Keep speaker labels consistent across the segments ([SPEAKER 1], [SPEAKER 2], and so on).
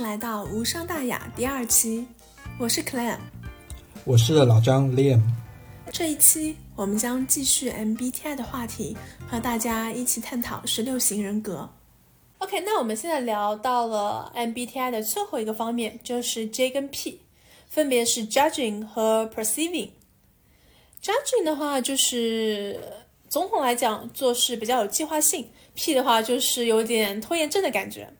[SPEAKER 1] 迎来到无伤大雅第二期，我是 Clam，
[SPEAKER 2] 我是老张 Liam。
[SPEAKER 1] 这一期我们将继续 MBTI 的话题，和大家一起探讨十六型人格。OK，那我们现在聊到了 MBTI 的最后一个方面，就是 J 跟 P，分别是 Judging 和 Perceiving。Judging 的话就是总统来讲做事比较有计划性，P 的话就是有点拖延症的感觉。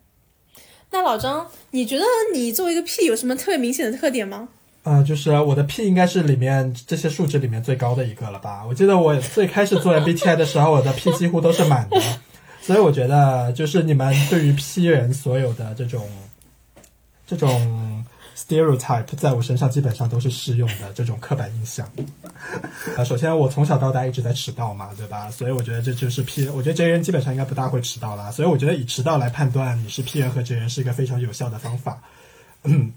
[SPEAKER 1] 那老张，你觉得你作为一个 P 有什么特别明显的特点吗？
[SPEAKER 2] 啊，就是我的 P 应该是里面这些数值里面最高的一个了吧？我记得我最开始做 MBTI 的时候，我的 P 几乎都是满的，所以我觉得就是你们对于 P 人所有的这种这种 stereotype，在我身上基本上都是适用的这种刻板印象。啊，首先我从小到大一直在迟到嘛，对吧？所以我觉得这就是 P，我觉得 J 人基本上应该不大会迟到啦。所以我觉得以迟到来判断你是 P 人和 J 人是一个非常有效的方法。嗯，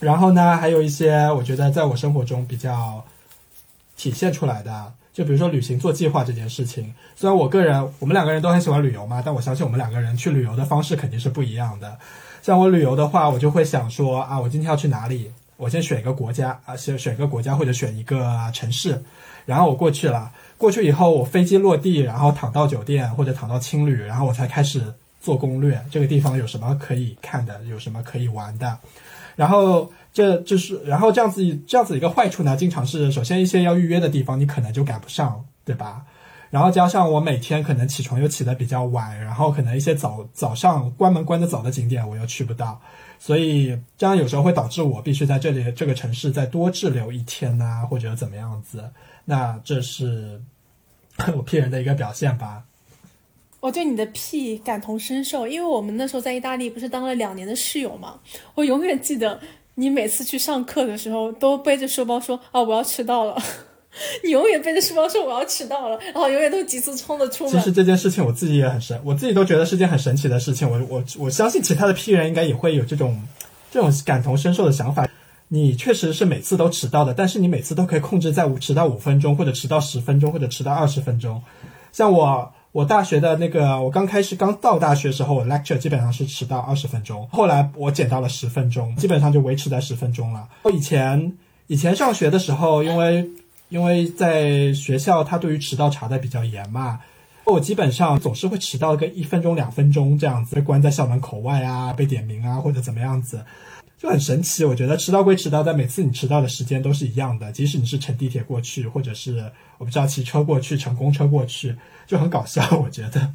[SPEAKER 2] 然后呢，还有一些我觉得在我生活中比较体现出来的，就比如说旅行做计划这件事情。虽然我个人我们两个人都很喜欢旅游嘛，但我相信我们两个人去旅游的方式肯定是不一样的。像我旅游的话，我就会想说啊，我今天要去哪里？我先选一个国家啊，先选一个国家或者选一个城市，然后我过去了。过去以后，我飞机落地，然后躺到酒店或者躺到青旅，然后我才开始做攻略。这个地方有什么可以看的，有什么可以玩的。然后这就是，然后这样子这样子一个坏处呢，经常是首先一些要预约的地方你可能就赶不上，对吧？然后加上我每天可能起床又起得比较晚，然后可能一些早早上关门关得早的景点我又去不到。所以这样有时候会导致我必须在这里这个城市再多滞留一天呐，或者怎么样子。那这是 我 P 人的一个表现吧。
[SPEAKER 1] 我对你的屁感同身受，因为我们那时候在意大利不是当了两年的室友嘛。我永远记得你每次去上课的时候都背着书包说啊我要迟到了。你 永远背着书包说我要迟到了，然后永远都急速冲着出门。
[SPEAKER 2] 其实这件事情我自己也很神，我自己都觉得是件很神奇的事情。我我我相信其他的 P 人应该也会有这种这种感同身受的想法。你确实是每次都迟到的，但是你每次都可以控制在五迟到五分钟，或者迟到十分钟，或者迟到二十分钟。像我我大学的那个，我刚开始刚到大学时候，我 lecture 基本上是迟到二十分钟，后来我减到了十分钟，基本上就维持在十分钟了。我以前以前上学的时候，因为因为在学校，他对于迟到查的比较严嘛，我基本上总是会迟到个一分钟、两分钟这样子，被关在校门口外啊，被点名啊，或者怎么样子，就很神奇。我觉得迟到归迟到，但每次你迟到的时间都是一样的，即使你是乘地铁过去，或者是我不知道骑车过去、乘公车过去，就很搞笑。我觉得。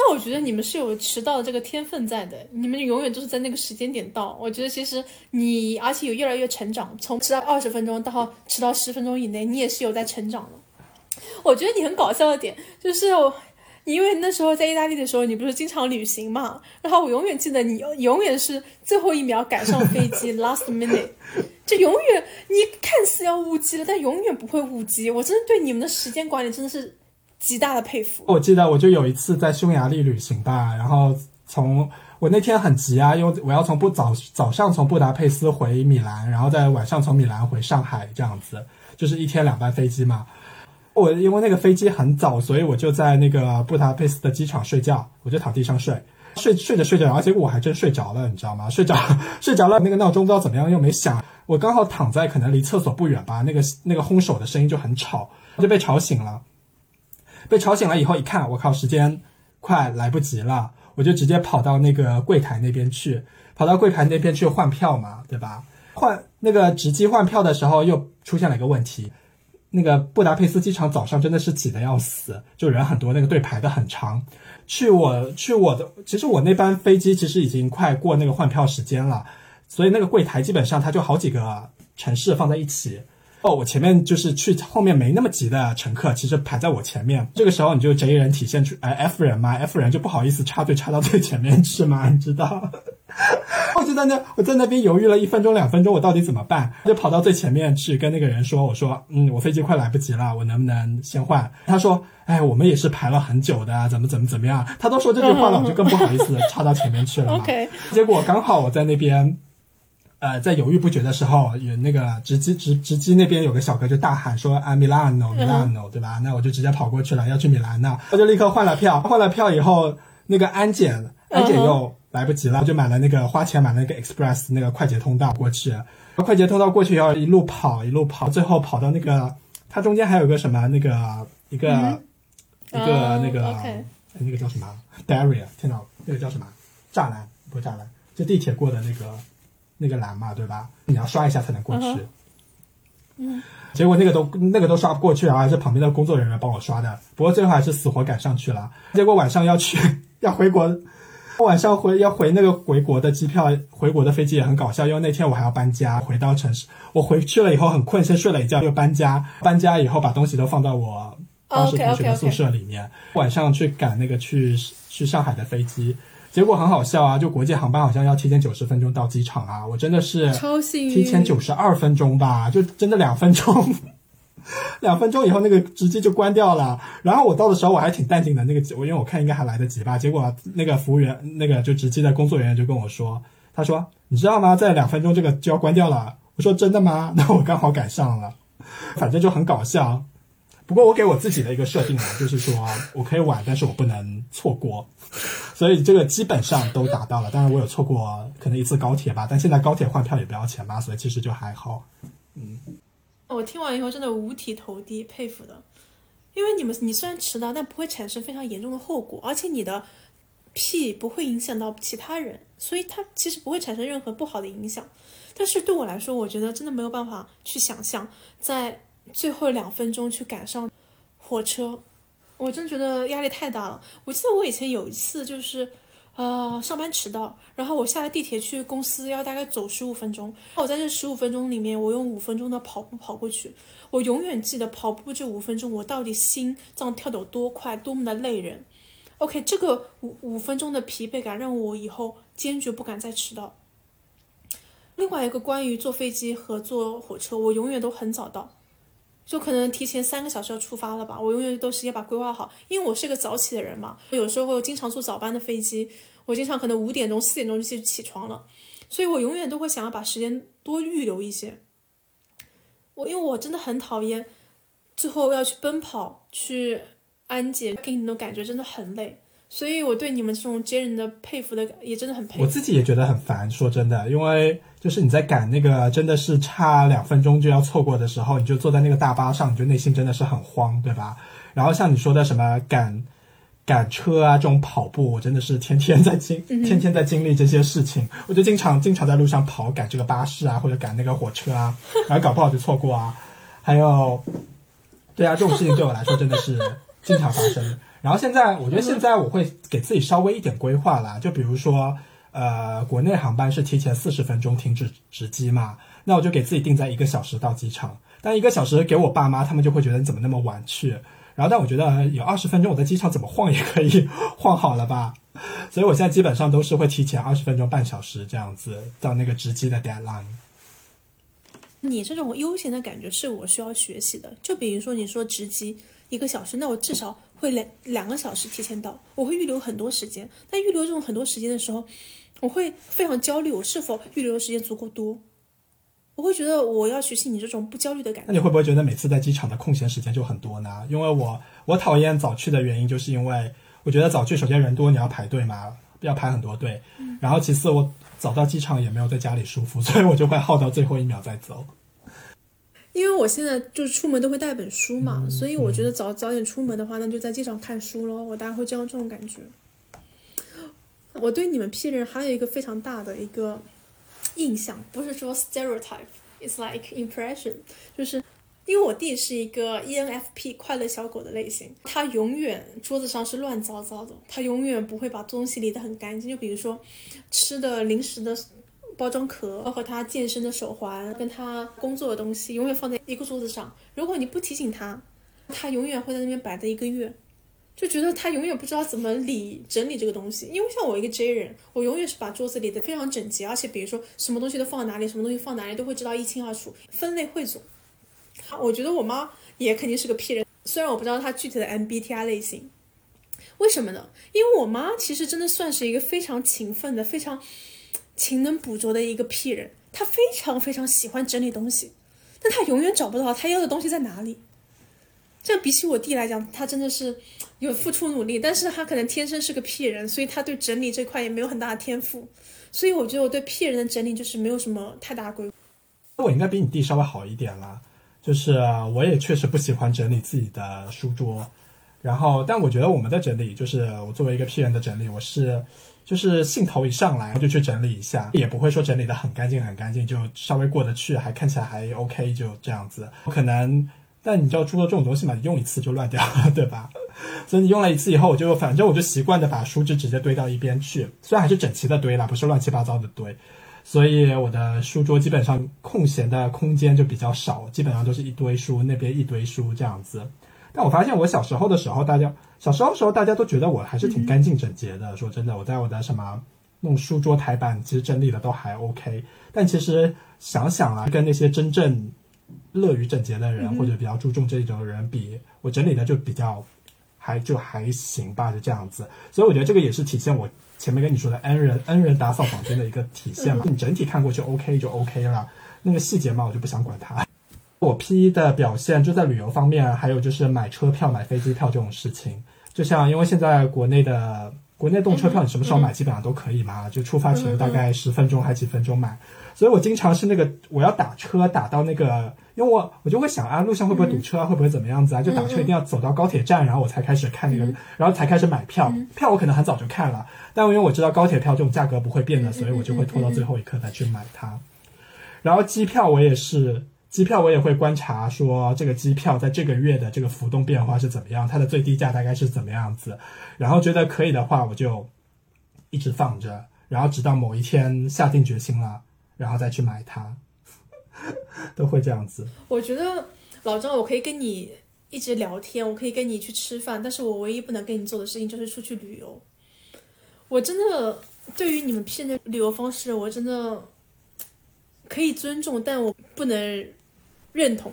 [SPEAKER 1] 那我觉得你们是有迟到的这个天分在的，你们永远都是在那个时间点到。我觉得其实你，而且有越来越成长，从迟到二十分钟到迟到十分钟以内，你也是有在成长的。我觉得你很搞笑的点就是，你因为那时候在意大利的时候，你不是经常旅行嘛，然后我永远记得你永远是最后一秒赶上飞机，last minute，就永远你看似要误机了，但永远不会误机。我真的对你们的时间管理真的是。极大的佩服。
[SPEAKER 2] 我记得我就有一次在匈牙利旅行吧，然后从我那天很急啊，因为我要从布早早上从布达佩斯回米兰，然后在晚上从米兰回上海，这样子就是一天两班飞机嘛。我因为那个飞机很早，所以我就在那个布达佩斯的机场睡觉，我就躺地上睡，睡睡着睡着，然后结果我还真睡着了，你知道吗？睡着 睡着了，那个闹钟不知道怎么样又没响，我刚好躺在可能离厕所不远吧，那个那个烘手的声音就很吵，就被吵醒了。被吵醒了以后，一看，我靠，时间快来不及了，我就直接跑到那个柜台那边去，跑到柜台那边去换票嘛，对吧？换那个值机换票的时候，又出现了一个问题，那个布达佩斯机场早上真的是挤得要死，就人很多，那个队排的很长。去我去我的，其实我那班飞机其实已经快过那个换票时间了，所以那个柜台基本上它就好几个城市放在一起。哦，我前面就是去后面没那么急的乘客，其实排在我前面。这个时候你就 J 人体现出，哎，F 人嘛，F 人就不好意思插队插到最前面去嘛，你知道？我就在那，我在那边犹豫了一分钟两分钟，我到底怎么办？就跑到最前面去跟那个人说，我说，嗯，我飞机快来不及了，我能不能先换？他说，哎，我们也是排了很久的，怎么怎么怎么样？他都说这句话了，我就更不好意思插到前面去了嘛。结果刚好我在那边。呃，在犹豫不决的时候，有那个直机直直机那边有个小哥就大喊说啊，米兰诺，米兰诺，对吧？那我就直接跑过去了，要去米兰呢，我就立刻换了票。换了票以后，那个安检安检又来不及了，就买了那个花钱买了那个 Express 那个快捷通道过去，快捷通道过去要一路跑一路跑，最后跑到那个它中间还有个什么那个一个、一个
[SPEAKER 1] 哦
[SPEAKER 2] 那个、那个叫什么？Barrier，听到那个叫什么？栅栏不是栅栏，就地铁过的那个那个栏嘛，对吧？你要刷一下才能过去。
[SPEAKER 1] 嗯嗯，
[SPEAKER 2] 结果那个都那个都刷不过去，然后还是旁边的工作人员帮我刷的。不过最后还是死活赶上去了。结果晚上要去 要回国，晚上回要回那个回国的机票，回国的飞机也很搞笑，因为那天我还要搬家，回到城市。我回去了以后很困，先睡了一觉，又搬家。搬家以后把东西都放到我当时同学的宿舍里面。晚上去赶那个去去上海的飞机。结果很好笑啊！就国际航班好像要提前九十分钟到机场啊，我真的是
[SPEAKER 1] 超幸运，
[SPEAKER 2] 提前九十二分钟吧，就真的两分钟，两分钟以后那个直机就关掉了。然后我到的时候我还挺淡定的，那个我因为我看应该还来得及吧。结果那个服务员，那个就直机的工作人员就跟我说，他说你知道吗？在两分钟这个就要关掉了。我说真的吗？那我刚好赶上了，反正就很搞笑。不过我给我自己的一个设定呢，就是说我可以晚，但是我不能错过，所以这个基本上都达到了。当然我有错过可能一次高铁吧，但现在高铁换票也不要钱嘛，所以其实就还好。
[SPEAKER 1] 嗯我听完以后真的五体投地，佩服的。因为你们你虽然迟到，但不会产生非常严重的后果，而且你的屁不会影响到其他人，所以它其实不会产生任何不好的影响。但是对我来说，我觉得真的没有办法去想象，在最后两分钟去赶上火车，我真觉得压力太大了。我记得我以前有一次就是。呃，上班迟到，然后我下了地铁去公司要大概走十五分钟，我在这十五分钟里面，我用五分钟的跑步跑过去。我永远记得跑步这五分钟，我到底心脏跳得有多快，多么的累人。OK，这个五五分钟的疲惫感让我以后坚决不敢再迟到。另外一个关于坐飞机和坐火车，我永远都很早到，就可能提前三个小时要出发了吧。我永远都是要把规划好，因为我是个早起的人嘛。有时候经常坐早班的飞机，我经常可能五点钟、四点钟就起床了，所以我永远都会想要把时间多预留一些。我因为我真的很讨厌最后要去奔跑、去安检，给你那种感觉真的很累。所以我对你们这种接人的佩服的也真的很佩服。
[SPEAKER 2] 我自己也觉得很烦，说真的，因为就是你在赶那个真的是差两分钟就要错过的时候，你就坐在那个大巴上，你就内心真的是很慌，对吧？然后像你说的什么赶赶车啊这种跑步，我真的是天天在经 天天在经历这些事情，我就经常经常在路上跑赶这个巴士啊，或者赶那个火车啊，然后搞不好就错过啊。还有，对啊，这种事情对我来说真的是经常发生。然后现在，我觉得现在我会给自己稍微一点规划啦，就比如说，呃，国内航班是提前四十分钟停止值机嘛，那我就给自己定在一个小时到机场。但一个小时给我爸妈，他们就会觉得你怎么那么晚去？然后，但我觉得有二十分钟，我在机场怎么晃也可以晃好了吧？所以我现在基本上都是会提前二十分钟、半小时这样子到那个值机的 deadline。
[SPEAKER 1] 你这种悠闲的感觉是我需要学习的。就比如说你说值机一个小时，那我至少会两两个小时提前到，我会预留很多时间。但预留这种很多时间的时候，我会非常焦虑，我是否预留的时间足够多？我会觉得我要学习你这种不焦虑的感觉。
[SPEAKER 2] 那你会不会觉得每次在机场的空闲时间就很多呢？因为我我讨厌早去的原因，就是因为我觉得早去首先人多，你要排队嘛，要排很多队。然后其次我早到机场也没有在家里舒服，所以我就会耗到最后一秒再走。
[SPEAKER 1] 因为我现在就是出门都会带本书嘛，所以我觉得早早点出门的话，那就在机场看书咯。我大概会这样这种感觉。我对你们 P 人还有一个非常大的一个印象，不是说 stereotype，it's like impression，就是因为我弟是一个 E ENFP 快乐小狗的类型，他永远桌子上是乱糟糟的，他永远不会把东西理得很干净。就比如说吃的零食的包装壳和他健身的手环，跟他工作的东西永远放在一个桌子上。如果你不提醒他，他永远会在那边摆着一个月。就觉得他永远不知道怎么理整理这个东西，因为像我一个 J 人，我永远是把桌子理得非常整洁，而且比如说什么东西都放哪里，什么东西放哪里都会知道一清二楚，分类汇总。我觉得我妈也肯定是个 P 人，虽然我不知道她具体的 MBTI 类型。为什么呢？因为我妈其实真的算是一个非常勤奋的、非常勤能补拙的一个 P 人，他非常非常喜欢整理东西，但他永远找不到他要的东西在哪里。这样比起我弟来讲，他真的是有付出努力，但是他可能天生是个 P 人，所以他对整理这块也没有很大的天赋。所以我觉得我对 P 人的整理就是没有什么太大规划。
[SPEAKER 2] 我应该比你弟稍微好一点啦，就是我也确实不喜欢整理自己的书桌，然后但我觉得我们的整理，就是我作为一个 P 人的整理，我是就是兴头一上来我就去整理一下，也不会说整理的很干净很干净，就稍微过得去，还看起来还 OK，就这样子。可能，但你知道书桌这种东西嘛，你用一次就乱掉了，对吧？所以你用了一次以后，我就反正我就习惯的把书纸直接堆到一边去，虽然还是整齐的堆了，不是乱七八糟的堆。所以我的书桌基本上空闲的空间就比较少，基本上都是一堆书，那边一堆书这样子。但我发现我小时候的时候，大家小时候的时候大家都觉得我还是挺干净整洁的。说真的，我在我的什么弄书桌台板，其实整理的都还 OK。但其实想想啊，跟那些真正乐于整洁的人或者比较注重这种人比，我整理的就比较还就还行吧，就这样子。所以我觉得这个也是体现我。前面跟你说的恩人恩人打扫房间的一个体现嘛，你整体看过去 OK 就 OK 了，那个细节嘛我就不想管它。我 P 的表现就在旅游方面，还有就是买车票、买飞机票这种事情。就像因为现在国内的国内动车票，你什么时候买基本上都可以嘛，就出发前大概十分钟还几分钟买。所以我经常是那个我要打车打到那个。因为我我就会想啊，路上会不会堵车啊，会不会怎么样子啊？就打车一定要走到高铁站，然后我才开始看那个，然后才开始买票。票我可能很早就看了，但因为我知道高铁票这种价格不会变的，所以我就会拖到最后一刻再去买它。然后机票我也是，机票我也会观察说这个机票在这个月的这个浮动变化是怎么样，它的最低价大概是怎么样子。然后觉得可以的话，我就一直放着，然后直到某一天下定决心了，然后再去买它。都会这样子。
[SPEAKER 1] 我觉得老张，我可以跟你一直聊天，我可以跟你去吃饭，但是我唯一不能跟你做的事情就是出去旅游。我真的对于你们骗的旅游方式，我真的可以尊重，但我不能认同，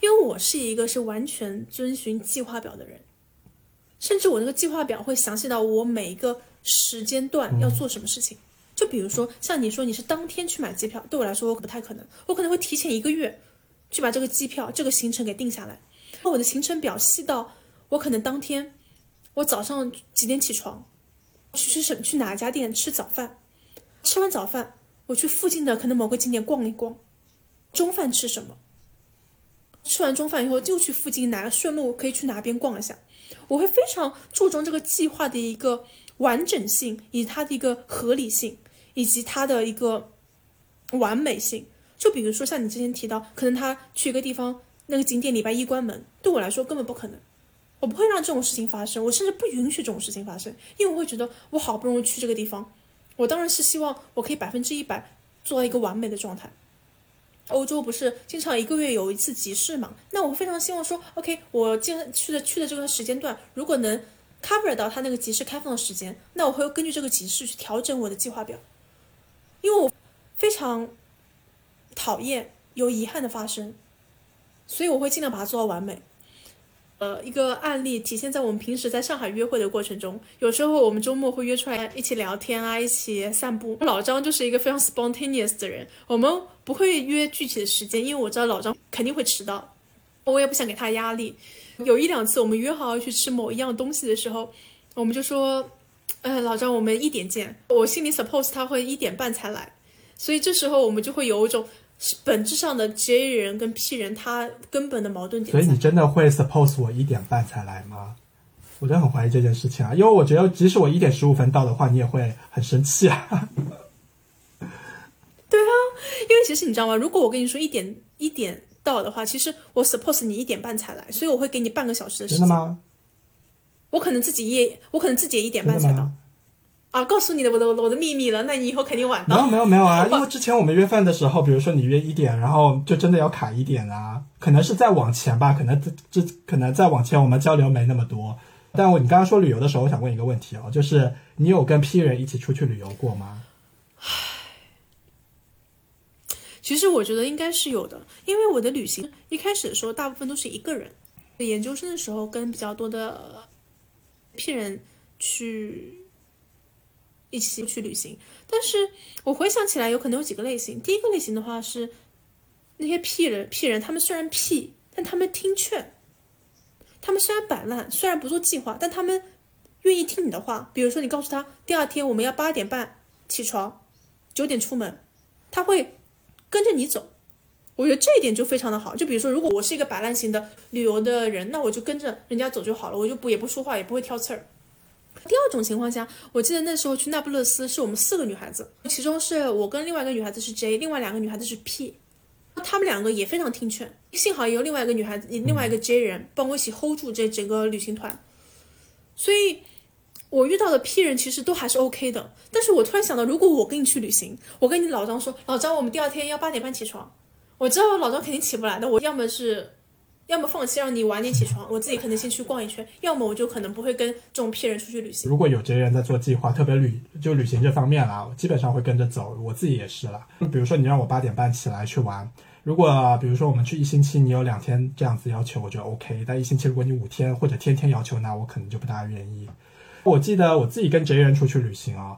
[SPEAKER 1] 因为我是一个是完全遵循计划表的人，甚至我那个计划表会详细到我每一个时间段要做什么事情。就比如说，像你说你是当天去买机票，对我来说我不太可能，我可能会提前一个月去把这个机票、这个行程给定下来。那我的行程表细到我可能当天我早上几点起床，去吃什去哪家店吃早饭，吃完早饭我去附近的可能某个景点逛一逛，中饭吃什么，吃完中饭以后就去附近哪个顺路可以去哪边逛一下，我会非常注重这个计划的一个完整性以及它的一个合理性。以及它的一个完美性，就比如说像你之前提到，可能他去一个地方，那个景点礼拜一关门，对我来说根本不可能，我不会让这种事情发生，我甚至不允许这种事情发生，因为我会觉得我好不容易去这个地方，我当然是希望我可以百分之一百做到一个完美的状态。欧洲不是经常一个月有一次集市嘛？那我非常希望说，OK，我今去的去的这个时间段，如果能 cover 到他那个集市开放的时间，那我会根据这个集市去调整我的计划表。因为我非常讨厌有遗憾的发生，所以我会尽量把它做到完美。呃，一个案例体现在我们平时在上海约会的过程中，有时候我们周末会约出来一起聊天啊，一起散步。老张就是一个非常 spontaneous 的人，我们不会约具体的时间，因为我知道老张肯定会迟到，我也不想给他压力。有一两次我们约好要去吃某一样东西的时候，我们就说。嗯，老张，我们一点见。我心里 suppose 他会一点半才来，所以这时候我们就会有一种本质上的 J 人跟 P 人他根本的矛盾点。
[SPEAKER 2] 所以你真的会 suppose 我一点半才来吗？我真的很怀疑这件事情啊，因为我觉得即使我一点十五分到的话，你也会很生气啊。
[SPEAKER 1] 对啊，因为其实你知道吗？如果我跟你说一点一点到的话，其实我 suppose 你一点半才来，所以我会给你半个小时的时间。
[SPEAKER 2] 真的吗？
[SPEAKER 1] 我可能自己也，我可能自己也一点半才到，啊，告诉你的我的我的秘密了，那你以后肯定晚到。
[SPEAKER 2] 没有没有没有啊，因为之前我们约饭的时候，比如说你约一点，然后就真的要卡一点啊，可能是再往前吧，可能这这可能再往前我们交流没那么多。但我你刚刚说旅游的时候，我想问一个问题哦，就是你有跟 P 人一起出去旅游过吗？唉，
[SPEAKER 1] 其实我觉得应该是有的，因为我的旅行一开始的时候大部分都是一个人，研究生的时候跟比较多的。P 人去一起去旅行，但是我回想起来，有可能有几个类型。第一个类型的话是那些屁人，屁人他们虽然屁，但他们听劝，他们虽然摆烂，虽然不做计划，但他们愿意听你的话。比如说，你告诉他第二天我们要八点半起床，九点出门，他会跟着你走。我觉得这一点就非常的好。就比如说，如果我是一个摆烂型的旅游的人，那我就跟着人家走就好了，我就不也不说话，也不会挑刺儿。第二种情况下，我记得那时候去那不勒斯是我们四个女孩子，其中是我跟另外一个女孩子是 J，另外两个女孩子是 P，她们两个也非常听劝，幸好也有另外一个女孩子，另外一个 J 人帮我一起 hold 住这整个旅行团，所以我遇到的 P 人其实都还是 OK 的。但是我突然想到，如果我跟你去旅行，我跟你老张说，老张，我们第二天要八点半起床，我知道老张肯定起不来的，我要么是。要么放弃让你晚点起床，我自己可能先去逛一圈；要么我就可能不会跟这种骗人出去旅行。
[SPEAKER 2] 如果有这些人在做计划，特别旅就旅行这方面啦，基本上会跟着走。我自己也是啦。比如说你让我八点半起来去玩，如果比如说我们去一星期，你有两天这样子要求，我觉得 OK。但一星期如果你五天或者天天要求，那我可能就不大愿意。我记得我自己跟这些人出去旅行啊，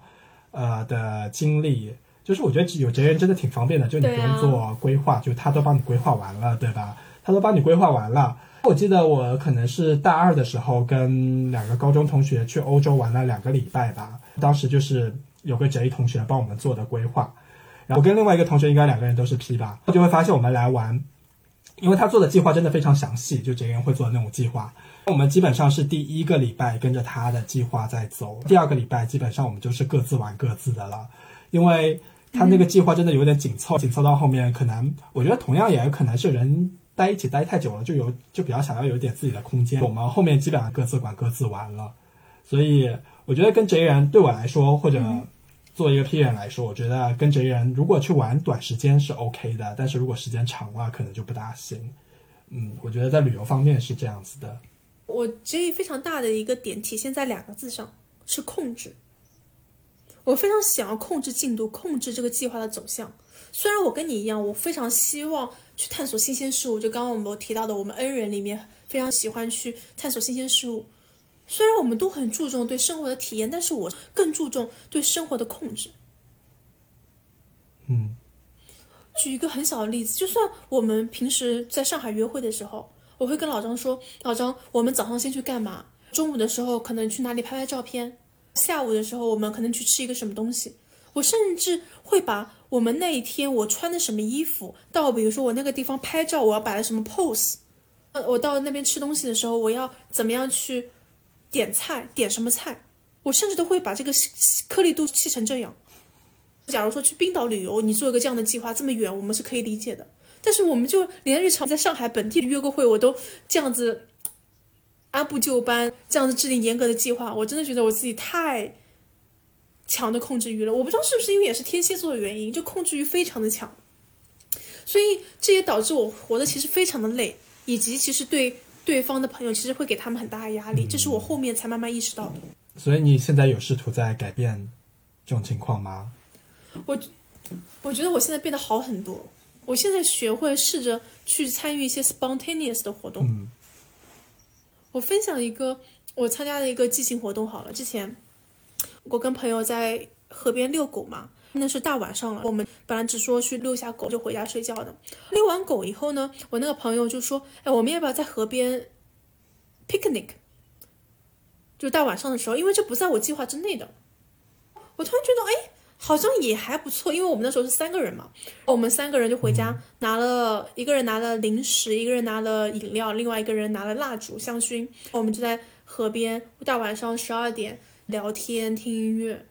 [SPEAKER 2] 呃的经历，就是我觉得有这些人真的挺方便的，就你不用做规划，就他都帮你规划完了，对吧？他都帮你规划完了。我记得我可能是大二的时候跟两个高中同学去欧洲玩了两个礼拜吧。当时就是有个 J 同学帮我们做的规划，然后跟另外一个同学应该两个人都是 P 吧。就会发现我们来玩，因为他做的计划真的非常详细，就 J 人会做的那种计划。我们基本上是第一个礼拜跟着他的计划在走，第二个礼拜基本上我们就是各自玩各自的了，因为他那个计划真的有点紧凑，紧凑到后面可能我觉得同样也可能是人。待一起待太久了，就有就比较想要有一点自己的空间。我们后面基本上各自管各自玩了，所以我觉得跟 J 人对我来说，或者作为一个 P 人来说，我觉得跟 J 人如果去玩短时间是 OK 的，但是如果时间长了，可能就不大行。嗯，我觉得在旅游方面是这样子的。
[SPEAKER 1] 我 J 非常大的一个点体现在两个字上，是控制。我非常想要控制进度，控制这个计划的走向。虽然我跟你一样，我非常希望去探索新鲜事物。就刚刚我们提到的，我们 N 人里面非常喜欢去探索新鲜事物。虽然我们都很注重对生活的体验，但是我更注重对生活的控制。
[SPEAKER 2] 嗯，
[SPEAKER 1] 举一个很小的例子，就算我们平时在上海约会的时候，我会跟老张说：“老张，我们早上先去干嘛？中午的时候可能去哪里拍拍照片？下午的时候我们可能去吃一个什么东西？”我甚至会把我们那一天我穿的什么衣服，到比如说我那个地方拍照，我要摆的什么 pose，呃，我到那边吃东西的时候，我要怎么样去点菜，点什么菜，我甚至都会把这个颗粒度细成这样。假如说去冰岛旅游，你做一个这样的计划，这么远，我们是可以理解的。但是我们就连日常在上海本地约个会，我都这样子按部就班，这样子制定严格的计划，我真的觉得我自己太。强的控制欲了，我不知道是不是因为也是天蝎座的原因，就控制欲非常的强，所以这也导致我活的其实非常的累，以及其实对对方的朋友其实会给他们很大的压力，这是我后面才慢慢意识到的。
[SPEAKER 2] 所以你现在有试图在改变这种情况吗？
[SPEAKER 1] 我我觉得我现在变得好很多，我现在学会试着去参与一些 spontaneous 的活动。
[SPEAKER 2] 嗯，
[SPEAKER 1] 我分享一个我参加的一个即兴活动好了，之前。我跟朋友在河边遛狗嘛，那是大晚上了。我们本来只说去遛下狗就回家睡觉的。遛完狗以后呢，我那个朋友就说：“哎，我们要不要在河边 picnic？就大晚上的时候，因为这不在我计划之内的。”我突然觉得，哎，好像也还不错，因为我们那时候是三个人嘛。我们三个人就回家拿了一个人拿了零食，一个人拿了饮料，另外一个人拿了蜡烛、香薰。我们就在河边，大晚上十二点。聊天听音乐，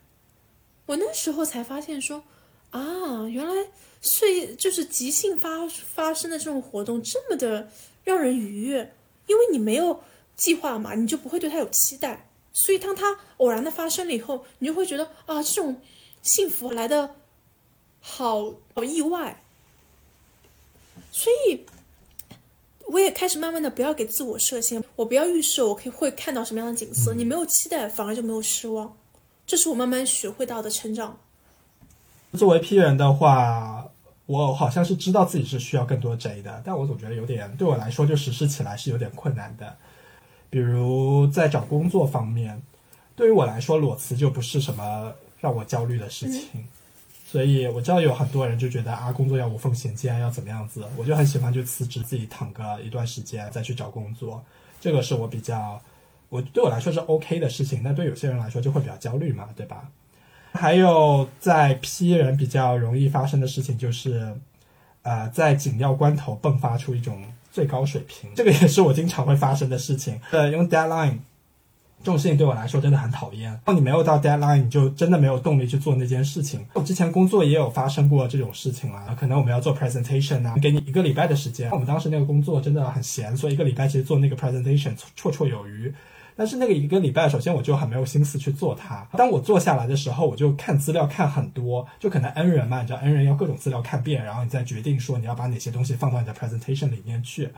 [SPEAKER 1] 我那时候才发现说，啊，原来睡就是即兴发发生的这种活动这么的让人愉悦，因为你没有计划嘛，你就不会对它有期待，所以当它偶然的发生了以后，你就会觉得啊，这种幸福来的好好意外，所以。我也开始慢慢的不要给自我设限，我不要预设我可以会看到什么样的景色。你没有期待，反而就没有失望。这是我慢慢学会到的成长。
[SPEAKER 2] 作为 P 人的话，我好像是知道自己是需要更多 J 的，但我总觉得有点对我来说就实施起来是有点困难的。比如在找工作方面，对于我来说裸辞就不是什么让我焦虑的事情。所以我知道有很多人就觉得啊，工作要无缝衔接，要怎么样子？我就很喜欢就辞职，自己躺个一段时间再去找工作。这个是我比较，我对我来说是 OK 的事情，那对有些人来说就会比较焦虑嘛，对吧？还有在 P 人比较容易发生的事情就是，呃，在紧要关头迸发出一种最高水平，这个也是我经常会发生的事情。呃，用 deadline 这种事情对我来说真的很讨厌。当你没有到 deadline，你就真的没有动力去做那件事情。我之前工作也有发生过这种事情啊，可能我们要做 presentation 啊，给你一个礼拜的时间。我们当时那个工作真的很闲，所以一个礼拜其实做那个 presentation 绰绰有余。但是那个一个礼拜，首先我就很没有心思去做它。当我做下来的时候，我就看资料看很多，就可能 N 人嘛，你知道 N 人要各种资料看遍，然后你再决定说你要把哪些东西放到你的 presentation 里面去。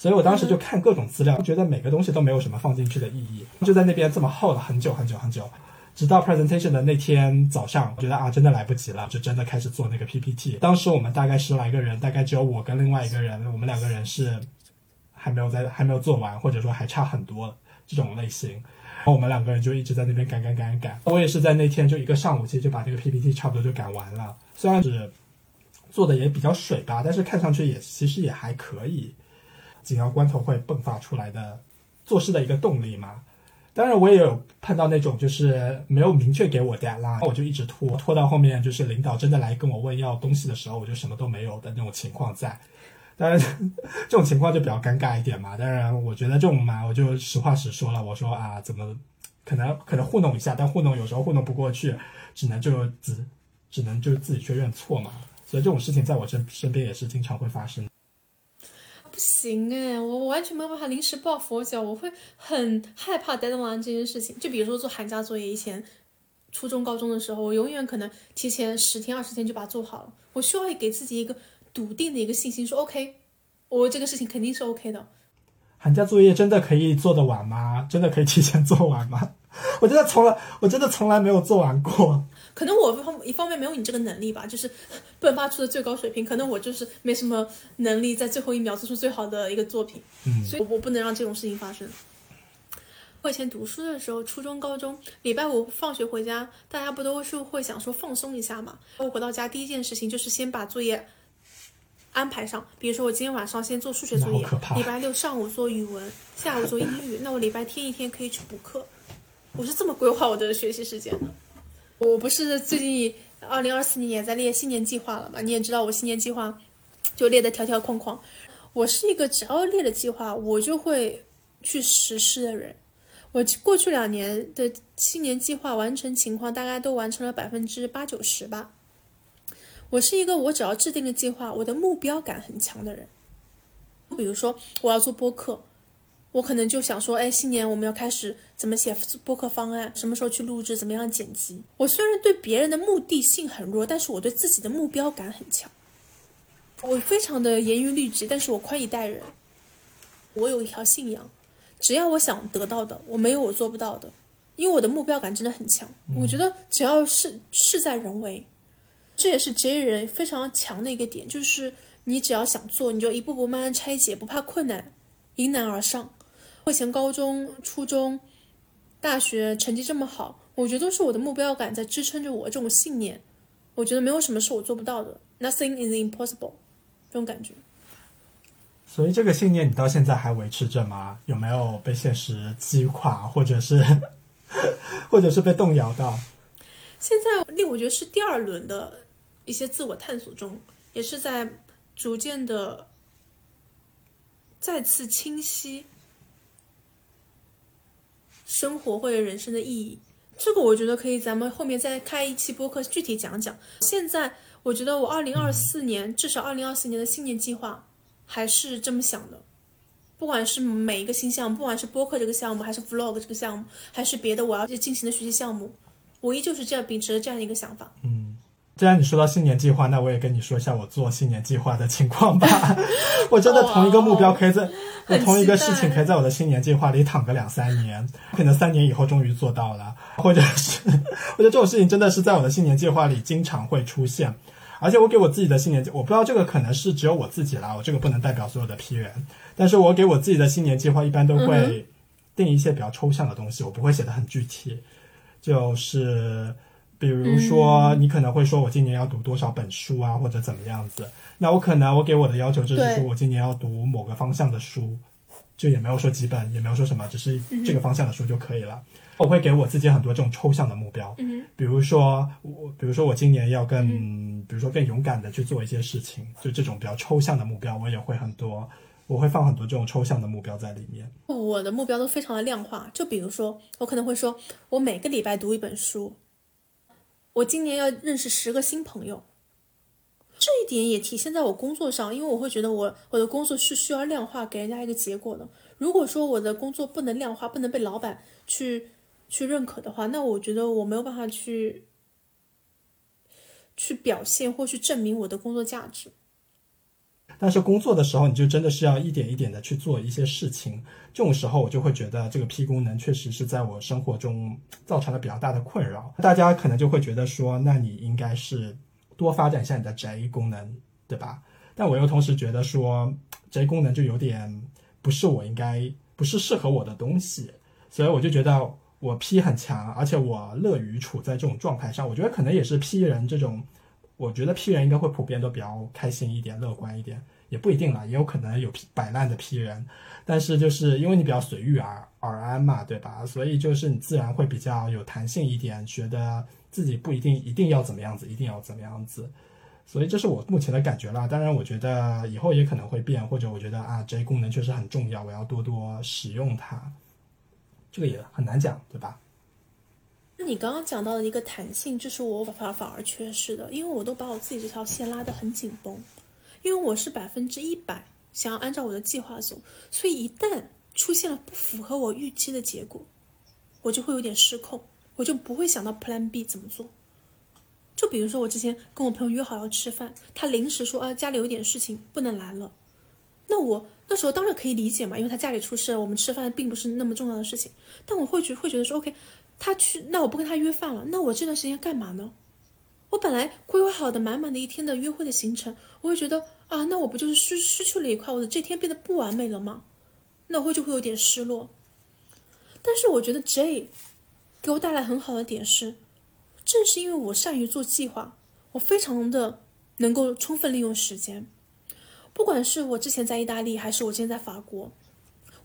[SPEAKER 2] 所以我当时就看各种资料，觉得每个东西都没有什么放进去的意义，就在那边这么耗了很久很久很久，直到 presentation 的那天早上，我觉得啊真的来不及了，就真的开始做那个 PPT。当时我们大概十来个人，大概只有我跟另外一个人，我们两个人是还没有在还没有做完，或者说还差很多。这种类型，然后我们两个人就一直在那边赶赶赶赶。我也是在那天就一个上午，其实就把这个 PPT 差不多就赶完了。虽然是做的也比较水吧，但是看上去也其实也还可以。紧要关头会迸发出来的做事的一个动力嘛。当然我也有碰到那种就是没有明确给我 deadline，我就一直拖拖到后面，就是领导真的来跟我问要东西的时候，我就什么都没有的那种情况在。当然，这种情况就比较尴尬一点嘛。当然，我觉得这种嘛，我就实话实说了。我说啊，怎么可能可能糊弄一下，但糊弄有时候糊弄不过去，只能就只只能就自己去认错嘛。所以这种事情在我身身边也是经常会发生。
[SPEAKER 1] 行哎，我我完全没有办法临时抱佛脚，我会很害怕 deadline 这件事情。就比如说做寒假作业，以前初中高中的时候，我永远可能提前十天二十天就把它做好了。我需要给自己一个。笃定的一个信心，说 OK，我这个事情肯定是 OK 的。
[SPEAKER 2] 寒假作业真的可以做得完吗？真的可以提前做完吗？我真的从来，我真的从来没有做完过。
[SPEAKER 1] 可能我方一方面没有你这个能力吧，就是迸发出的最高水平。可能我就是没什么能力在最后一秒做出最好的一个作品。嗯，所以我不能让这种事情发生。我以前读书的时候，初中、高中，礼拜五放学回家，大家不都是会想说放松一下嘛？我回到家第一件事情就是先把作业。安排上，比如说我今天晚上先做数学作业，礼拜六上午做语文，下午做英语，那我礼拜天一天可以去补课。我是这么规划我的学习时间的。我不是最近二零二四年也在列新年计划了嘛？你也知道我新年计划就列的条条框框。我是一个只要列了计划，我就会去实施的人。我过去两年的新年计划完成情况大概都完成了百分之八九十吧。我是一个我只要制定了计划，我的目标感很强的人。比如说我要做播客，我可能就想说，哎，新年我们要开始怎么写播客方案，什么时候去录制，怎么样剪辑。我虽然对别人的目的性很弱，但是我对自己的目标感很强。我非常的严于律己，但是我宽以待人。我有一条信仰，只要我想得到的，我没有我做不到的，因为我的目标感真的很强。我觉得只要是事在人为。这也是 J 人非常强的一个点，就是你只要想做，你就一步步慢慢拆解，不怕困难，迎难而上。我以前高中、初中、大学成绩这么好，我觉得都是我的目标感在支撑着我这种信念。我觉得没有什么是我做不到的，Nothing is impossible，这种感觉。
[SPEAKER 2] 所以这个信念你到现在还维持着吗？有没有被现实击垮，或者是，或者是被动摇到？
[SPEAKER 1] 现在，令我觉得是第二轮的。一些自我探索中，也是在逐渐的再次清晰生活或者人生的意义。这个我觉得可以，咱们后面再开一期播客具体讲讲。现在我觉得我二零二四年至少二零二四年的新年计划还是这么想的，不管是每一个新项目，不管是播客这个项目，还是 vlog 这个项目，还是别的我要进行的学习项目，我依旧是这样秉持着这样的一个想法。
[SPEAKER 2] 嗯。既然你说到新年计划，那我也跟你说一下我做新年计划的情况吧。我真的同一个目标可以在，我同一个事情可以在我的新年计划里躺个两三年，可能三年以后终于做到了，或者是我觉得这种事情真的是在我的新年计划里经常会出现。而且我给我自己的新年计，我不知道这个可能是只有我自己啦，我这个不能代表所有的批人。但是我给我自己的新年计划一般都会定一些比较抽象的东西，我不会写的很具体，就是。比如说，你可能会说，我今年要读多少本书啊，或者怎么样子？那我可能我给我的要求就是说我今年要读某个方向的书，就也没有说几本，也没有说什么，只是这个方向的书就可以了。我会给我自己很多这种抽象的目标，
[SPEAKER 1] 嗯
[SPEAKER 2] 比如说我，比如说我今年要更，比如说更勇敢的去做一些事情，就这种比较抽象的目标，我也会很多，我会放很多这种抽象的目标在里面。
[SPEAKER 1] 我的目标都非常的量化，就比如说，我可能会说，我每个礼拜读一本书，我今年要认识十个新朋友。这一点也体现在我工作上，因为我会觉得我我的工作是需要量化给人家一个结果的。如果说我的工作不能量化，不能被老板去去认可的话，那我觉得我没有办法去去表现或去证明我的工作价值。
[SPEAKER 2] 但是工作的时候，你就真的是要一点一点的去做一些事情。这种时候，我就会觉得这个 P 功能确实是在我生活中造成了比较大的困扰。大家可能就会觉得说，那你应该是多发展一下你的宅功能，对吧？但我又同时觉得说宅功能就有点不是我应该，不是适合我的东西，所以我就觉得我 P 很强，而且我乐于处在这种状态上。我觉得可能也是 P 人这种。我觉得 P 人应该会普遍都比较开心一点、乐观一点，也不一定啦，也有可能有摆烂的 P 人。但是就是因为你比较随遇而而安嘛，对吧？所以就是你自然会比较有弹性一点，觉得自己不一定一定要怎么样子，一定要怎么样子。所以这是我目前的感觉啦。当然，我觉得以后也可能会变，或者我觉得啊，这功能确实很重要，我要多多使用它。这个也很难讲，对吧？
[SPEAKER 1] 你刚刚讲到的一个弹性，就是我反反而缺失的，因为我都把我自己这条线拉得很紧绷，因为我是百分之一百想要按照我的计划走，所以一旦出现了不符合我预期的结果，我就会有点失控，我就不会想到 Plan B 怎么做。就比如说我之前跟我朋友约好要吃饭，他临时说啊家里有点事情不能来了，那我那时候当然可以理解嘛，因为他家里出事，我们吃饭并不是那么重要的事情，但我会觉会觉得说 OK。他去，那我不跟他约饭了。那我这段时间干嘛呢？我本来规划好的满满的一天的约会的行程，我会觉得啊，那我不就是失失去了一块，我的这天变得不完美了吗？那我会就会有点失落。但是我觉得 J 给我带来很好的点是，正是因为我善于做计划，我非常的能够充分利用时间。不管是我之前在意大利，还是我今天在法国，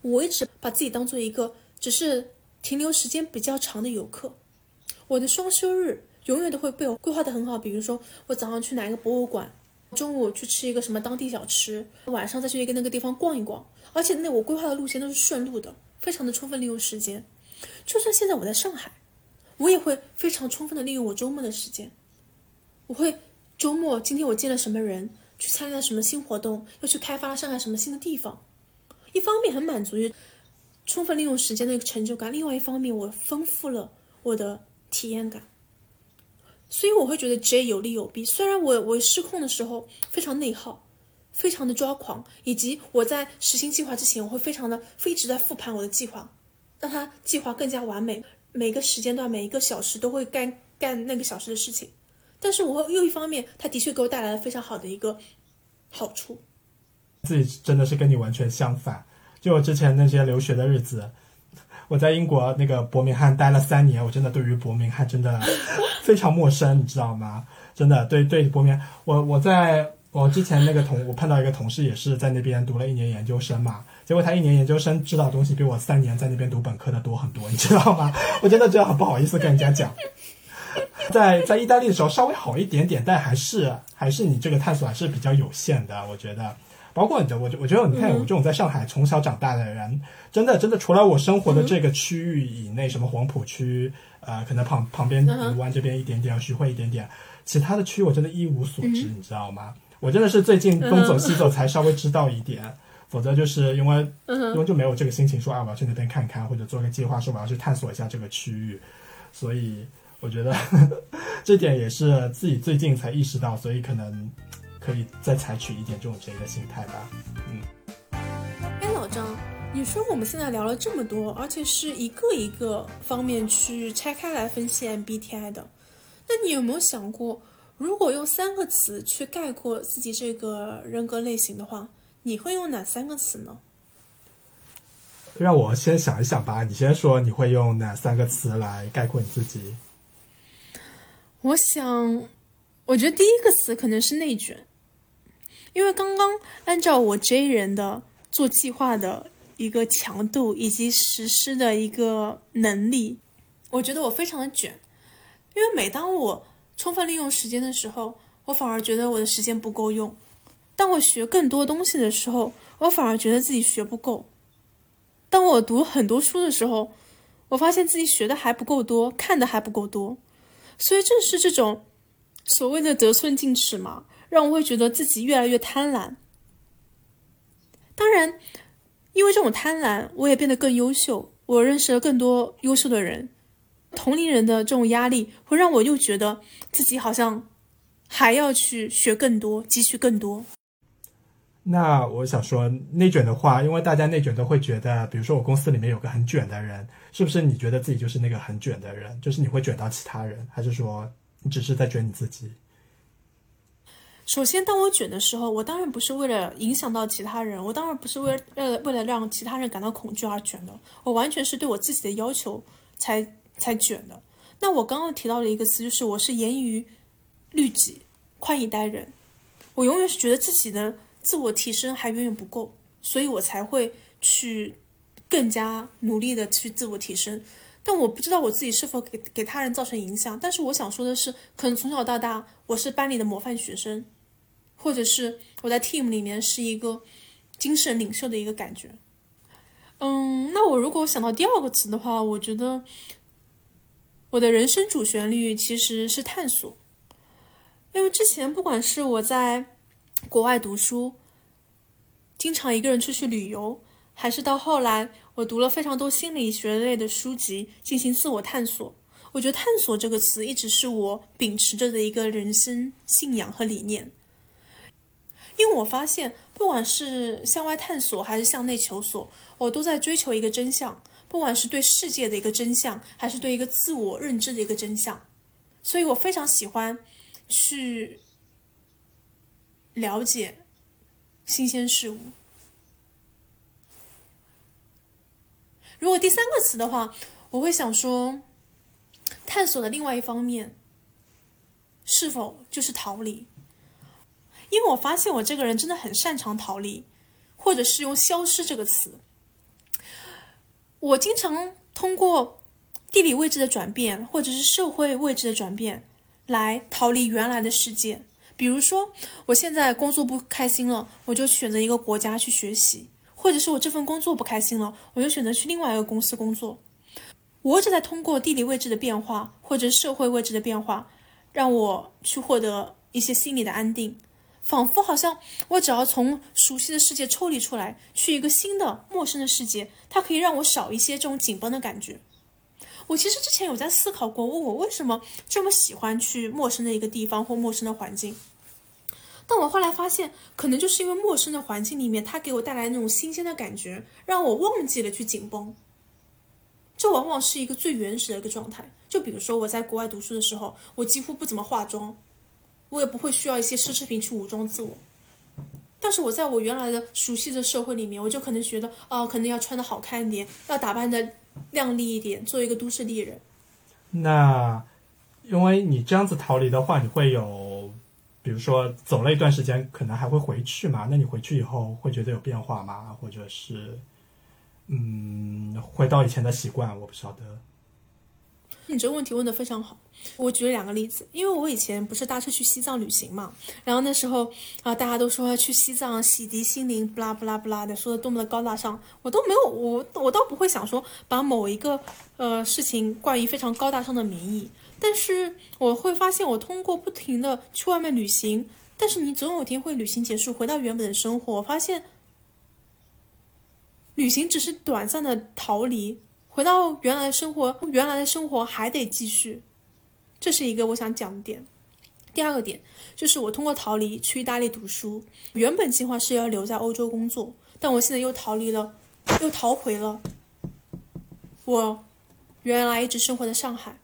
[SPEAKER 1] 我一直把自己当做一个只是。停留时间比较长的游客，我的双休日永远都会被我规划的很好。比如说，我早上去哪一个博物馆，中午去吃一个什么当地小吃，晚上再去一个那个地方逛一逛。而且那我规划的路线都是顺路的，非常的充分利用时间。就算现在我在上海，我也会非常充分的利用我周末的时间。我会周末今天我见了什么人，去参加了什么新活动，又去开发了上海什么新的地方。一方面很满足于。充分利用时间的一个成就感，另外一方面，我丰富了我的体验感，所以我会觉得 J 有利有弊。虽然我我失控的时候非常内耗，非常的抓狂，以及我在实行计划之前，我会非常的一直在复盘我的计划，让它计划更加完美，每个时间段每一个小时都会干干那个小时的事情。但是我又一方面，它的确给我带来了非常好的一个好处。
[SPEAKER 2] 自己真的是跟你完全相反。就我之前那些留学的日子，我在英国那个伯明翰待了三年，我真的对于伯明翰真的非常陌生，你知道吗？真的对对伯明，我我在我之前那个同我碰到一个同事也是在那边读了一年研究生嘛，结果他一年研究生知道东西比我三年在那边读本科的多很多，你知道吗？我真的觉得很不好意思跟人家讲，在在意大利的时候稍微好一点点，但还是还是你这个探索还是比较有限的，我觉得。包括你，我我觉得你看我这种在上海从小长大的人，真的真的除了我生活的这个区域以内，什么黄浦区，呃，可能旁旁边卢湾这边一点点，徐汇一点点，其他的区我真的一无所知，你知道吗？我真的是最近东走西走才稍微知道一点，否则就是因为因为就没有这个心情说啊我要去那边看看，或者做个计划说我要去探索一下这个区域，所以我觉得 这点也是自己最近才意识到，所以可能。可以再采取一点这种这个心态吧，嗯。
[SPEAKER 1] 哎，老张，你说我们现在聊了这么多，而且是一个一个方面去拆开来分析 MBTI 的，那你有没有想过，如果用三个词去概括自己这个人格类型的话，你会用哪三个词呢？
[SPEAKER 2] 让我先想一想吧，你先说你会用哪三个词来概括你自己？
[SPEAKER 1] 我想，我觉得第一个词可能是内卷。因为刚刚按照我 J 人的做计划的一个强度以及实施的一个能力。我觉得我非常的卷，因为每当我充分利用时间的时候，我反而觉得我的时间不够用；当我学更多东西的时候，我反而觉得自己学不够；当我读很多书的时候，我发现自己学的还不够多，看的还不够多。所以正是这种所谓的得寸进尺嘛，让我会觉得自己越来越贪婪。当然，因为这种贪婪，我也变得更优秀，我认识了更多优秀的人。同龄人的这种压力，会让我又觉得自己好像还要去学更多，汲取更多。
[SPEAKER 2] 那我想说，内卷的话，因为大家内卷都会觉得，比如说我公司里面有个很卷的人，是不是你觉得自己就是那个很卷的人？就是你会卷到其他人，还是说你只是在卷你自己？
[SPEAKER 1] 首先，当我卷的时候，我当然不是为了影响到其他人，我当然不是为了为了让其他人感到恐惧而卷的，我完全是对我自己的要求才才卷的。那我刚刚提到了一个词，就是我是严于律己，宽以待人。我永远是觉得自己的自我提升还远远不够，所以我才会去更加努力的去自我提升。但我不知道我自己是否给给他人造成影响。但是我想说的是，可能从小到大我是班里的模范学生。或者是我在 team 里面是一个精神领袖的一个感觉，嗯，那我如果想到第二个词的话，我觉得我的人生主旋律其实是探索，因为之前不管是我在国外读书，经常一个人出去旅游，还是到后来我读了非常多心理学类的书籍进行自我探索，我觉得“探索”这个词一直是我秉持着的一个人生信仰和理念。因为我发现，不管是向外探索还是向内求索，我都在追求一个真相。不管是对世界的一个真相，还是对一个自我认知的一个真相，所以我非常喜欢去了解新鲜事物。如果第三个词的话，我会想说，探索的另外一方面，是否就是逃离？因为我发现我这个人真的很擅长逃离，或者是用“消失”这个词。我经常通过地理位置的转变，或者是社会位置的转变，来逃离原来的世界。比如说，我现在工作不开心了，我就选择一个国家去学习；或者是我这份工作不开心了，我就选择去另外一个公司工作。我只在通过地理位置的变化，或者社会位置的变化，让我去获得一些心理的安定。仿佛好像我只要从熟悉的世界抽离出来，去一个新的陌生的世界，它可以让我少一些这种紧绷的感觉。我其实之前有在思考过，问我为什么这么喜欢去陌生的一个地方或陌生的环境。但我后来发现，可能就是因为陌生的环境里面，它给我带来那种新鲜的感觉，让我忘记了去紧绷。这往往是一个最原始的一个状态。就比如说我在国外读书的时候，我几乎不怎么化妆。我也不会需要一些奢侈品去武装自我，但是我在我原来的熟悉的社会里面，我就可能觉得，哦，可能要穿的好看一点，要打扮的靓丽一点，做一个都市丽人。
[SPEAKER 2] 那，因为你这样子逃离的话，你会有，比如说走了一段时间，可能还会回去嘛？那你回去以后会觉得有变化吗？或者是，嗯，回到以前的习惯？我不晓得。
[SPEAKER 1] 你这个问题问的非常好，我举了两个例子，因为我以前不是搭车去西藏旅行嘛，然后那时候啊，大家都说去西藏洗涤心灵，不拉不拉不拉的，说的多么的高大上，我都没有，我我倒不会想说把某一个呃事情冠以非常高大上的名义，但是我会发现，我通过不停的去外面旅行，但是你总有一天会旅行结束，回到原本的生活，我发现旅行只是短暂的逃离。回到原来的生活，原来的生活还得继续，这是一个我想讲的点。第二个点就是我通过逃离去意大利读书，原本计划是要留在欧洲工作，但我现在又逃离了，又逃回了我原来一直生活在上海，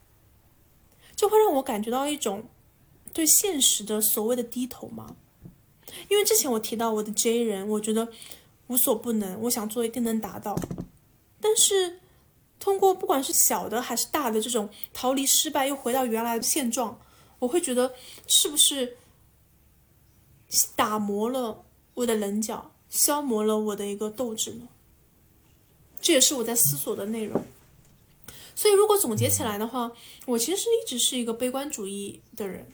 [SPEAKER 1] 就会让我感觉到一种对现实的所谓的低头吗？因为之前我提到我的 J 人，我觉得无所不能，我想做一定能达到，但是。通过不管是小的还是大的这种逃离失败又回到原来的现状，我会觉得是不是打磨了我的棱角，消磨了我的一个斗志呢？这也是我在思索的内容。所以，如果总结起来的话，我其实一直是一个悲观主义的人。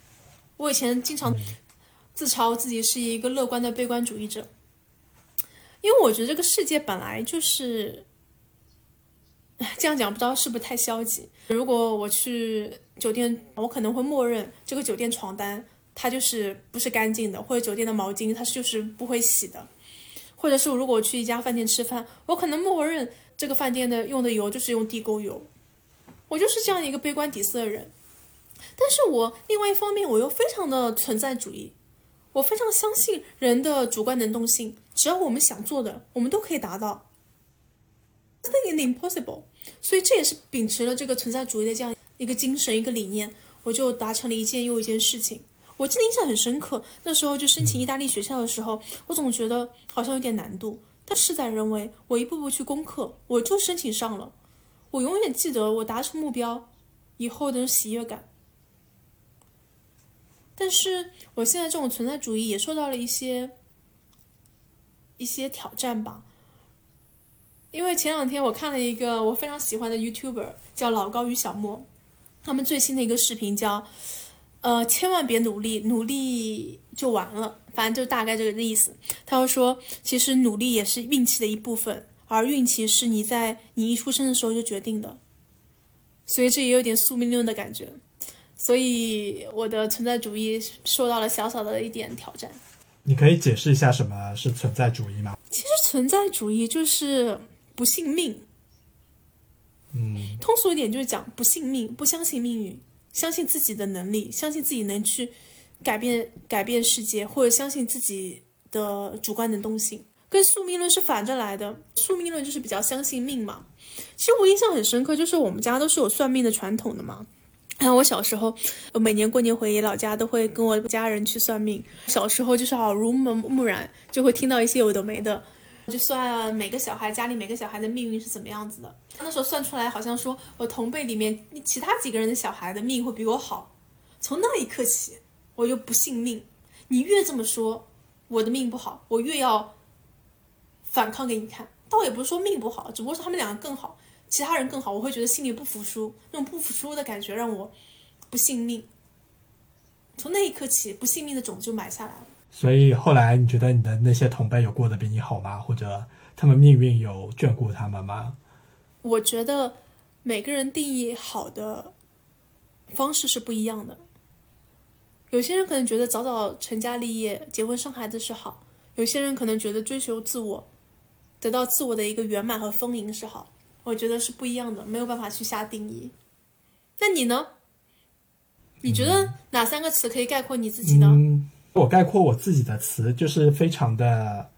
[SPEAKER 1] 我以前经常自嘲自己是一个乐观的悲观主义者，因为我觉得这个世界本来就是 这样讲，不知道是不是太消极。如果我去酒店，我可能会默认这个酒店床单它就是不是干净的，或者酒店的毛巾它就是不会洗的，或者是如果我去一家饭店吃饭，我可能默认这个饭店的用的油就是用地沟油。我就是这样一个悲观底色的人，但是我另外一方面我又非常的存在主义，我非常相信人的主观能动性，只要我们想做的，我们都可以达到。Nothing impossible，所以这也是秉持了这个存在主义的这样一个精神一个理念，我就达成了一件又一件事情。我记得印象很深刻，那时候就申请意大利学校的时候，我总觉得好像有点难度，但事在人为，我一步步去攻克，我就申请上了。我永远记得我达成目标以后的喜悦感，但是我现在这种存在主义也受到了一些一些挑战吧。因为前两天我看了一个我非常喜欢的 YouTuber 叫老高与小莫，他们最新的一个视频叫“呃，千万别努力，努力就完了”，反正就大概这个意思。他会说，其实努力也是运气的一部分。而运气是你在你一出生的时候就决定的，所以这也有点宿命论的感觉，所以我的存在主义受到了小小的一点挑战。
[SPEAKER 2] 你可以解释一下什么是存在主义吗？
[SPEAKER 1] 其实存在主义就是不信命，
[SPEAKER 2] 嗯，
[SPEAKER 1] 通俗一点就是讲不信命，不相信命运，相信自己的能力，相信自己能去改变改变世界，或者相信自己的主观能动性。跟宿命论是反着来的，宿命论就是比较相信命嘛。其实我印象很深刻，就是我们家都是有算命的传统的嘛。然后我小时候，每年过年回老家都会跟我家人去算命。小时候就是耳濡目目染，就会听到一些有的没的，我就算每个小孩家里每个小孩的命运是怎么样子的。他那时候算出来，好像说我同辈里面其他几个人的小孩的命会比我好。从那一刻起，我就不信命。你越这么说，我的命不好，我越要。反抗给你看，倒也不是说命不好，只不过是他们两个更好，其他人更好，我会觉得心里不服输，那种不服输的感觉让我不信命。从那一刻起，不信命的种子就埋下来了。
[SPEAKER 2] 所以后来你觉得你的那些同辈有过得比你好吗？或者他们命运有眷顾他们吗？
[SPEAKER 1] 我觉得每个人定义好的方式是不一样的。有些人可能觉得早早成家立业、结婚生孩子是好，有些人可能觉得追求自我。得到自我的一个圆满和丰盈是好，我觉得是不一样的，没有办法去下定义。那你呢？你觉得哪三个词可以概括你自己呢？
[SPEAKER 2] 嗯，我概括我自己的词就是非常的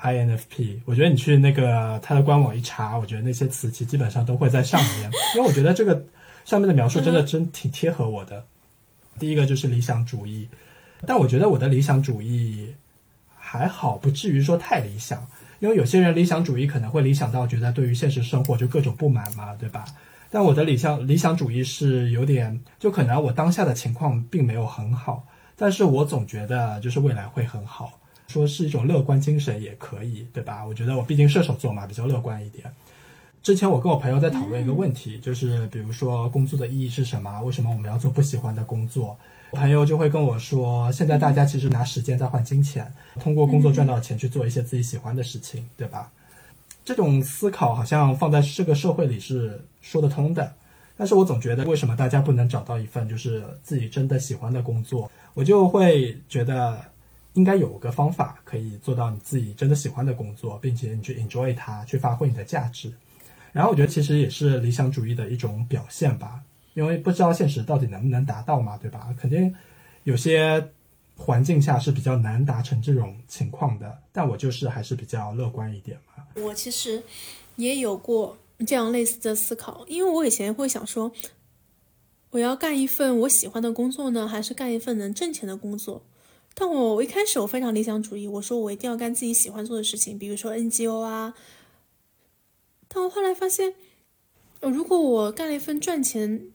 [SPEAKER 2] INFP。我觉得你去那个他的官网一查，我觉得那些词其实基本上都会在上面，因为我觉得这个上面的描述真的真挺贴合我的。第一个就是理想主义，但我觉得我的理想主义还好，不至于说太理想。因为有些人理想主义可能会理想到觉得对于现实生活就各种不满嘛，对吧？但我的理想理想主义是有点，就可能我当下的情况并没有很好，但是我总觉得就是未来会很好，说是一种乐观精神也可以，对吧？我觉得我毕竟射手座嘛，比较乐观一点。之前我跟我朋友在讨论一个问题，就是比如说工作的意义是什么？为什么我们要做不喜欢的工作？朋友就会跟我说，现在大家其实拿时间在换金钱，通过工作赚到钱去做一些自己喜欢的事情，对吧？这种思考好像放在这个社会里是说得通的，但是我总觉得为什么大家不能找到一份就是自己真的喜欢的工作？我就会觉得应该有个方法可以做到你自己真的喜欢的工作，并且你去 enjoy 它，去发挥你的价值。然后我觉得其实也是理想主义的一种表现吧。因为不知道现实到底能不能达到嘛，对吧？肯定有些环境下是比较难达成这种情况的。但我就是还是比较乐观一点嘛。
[SPEAKER 1] 我其实也有过这样类似的思考，因为我以前会想说，我要干一份我喜欢的工作呢，还是干一份能挣钱的工作？但我一开始我非常理想主义，我说我一定要干自己喜欢做的事情，比如说 NGO 啊。但我后来发现，如果我干了一份赚钱，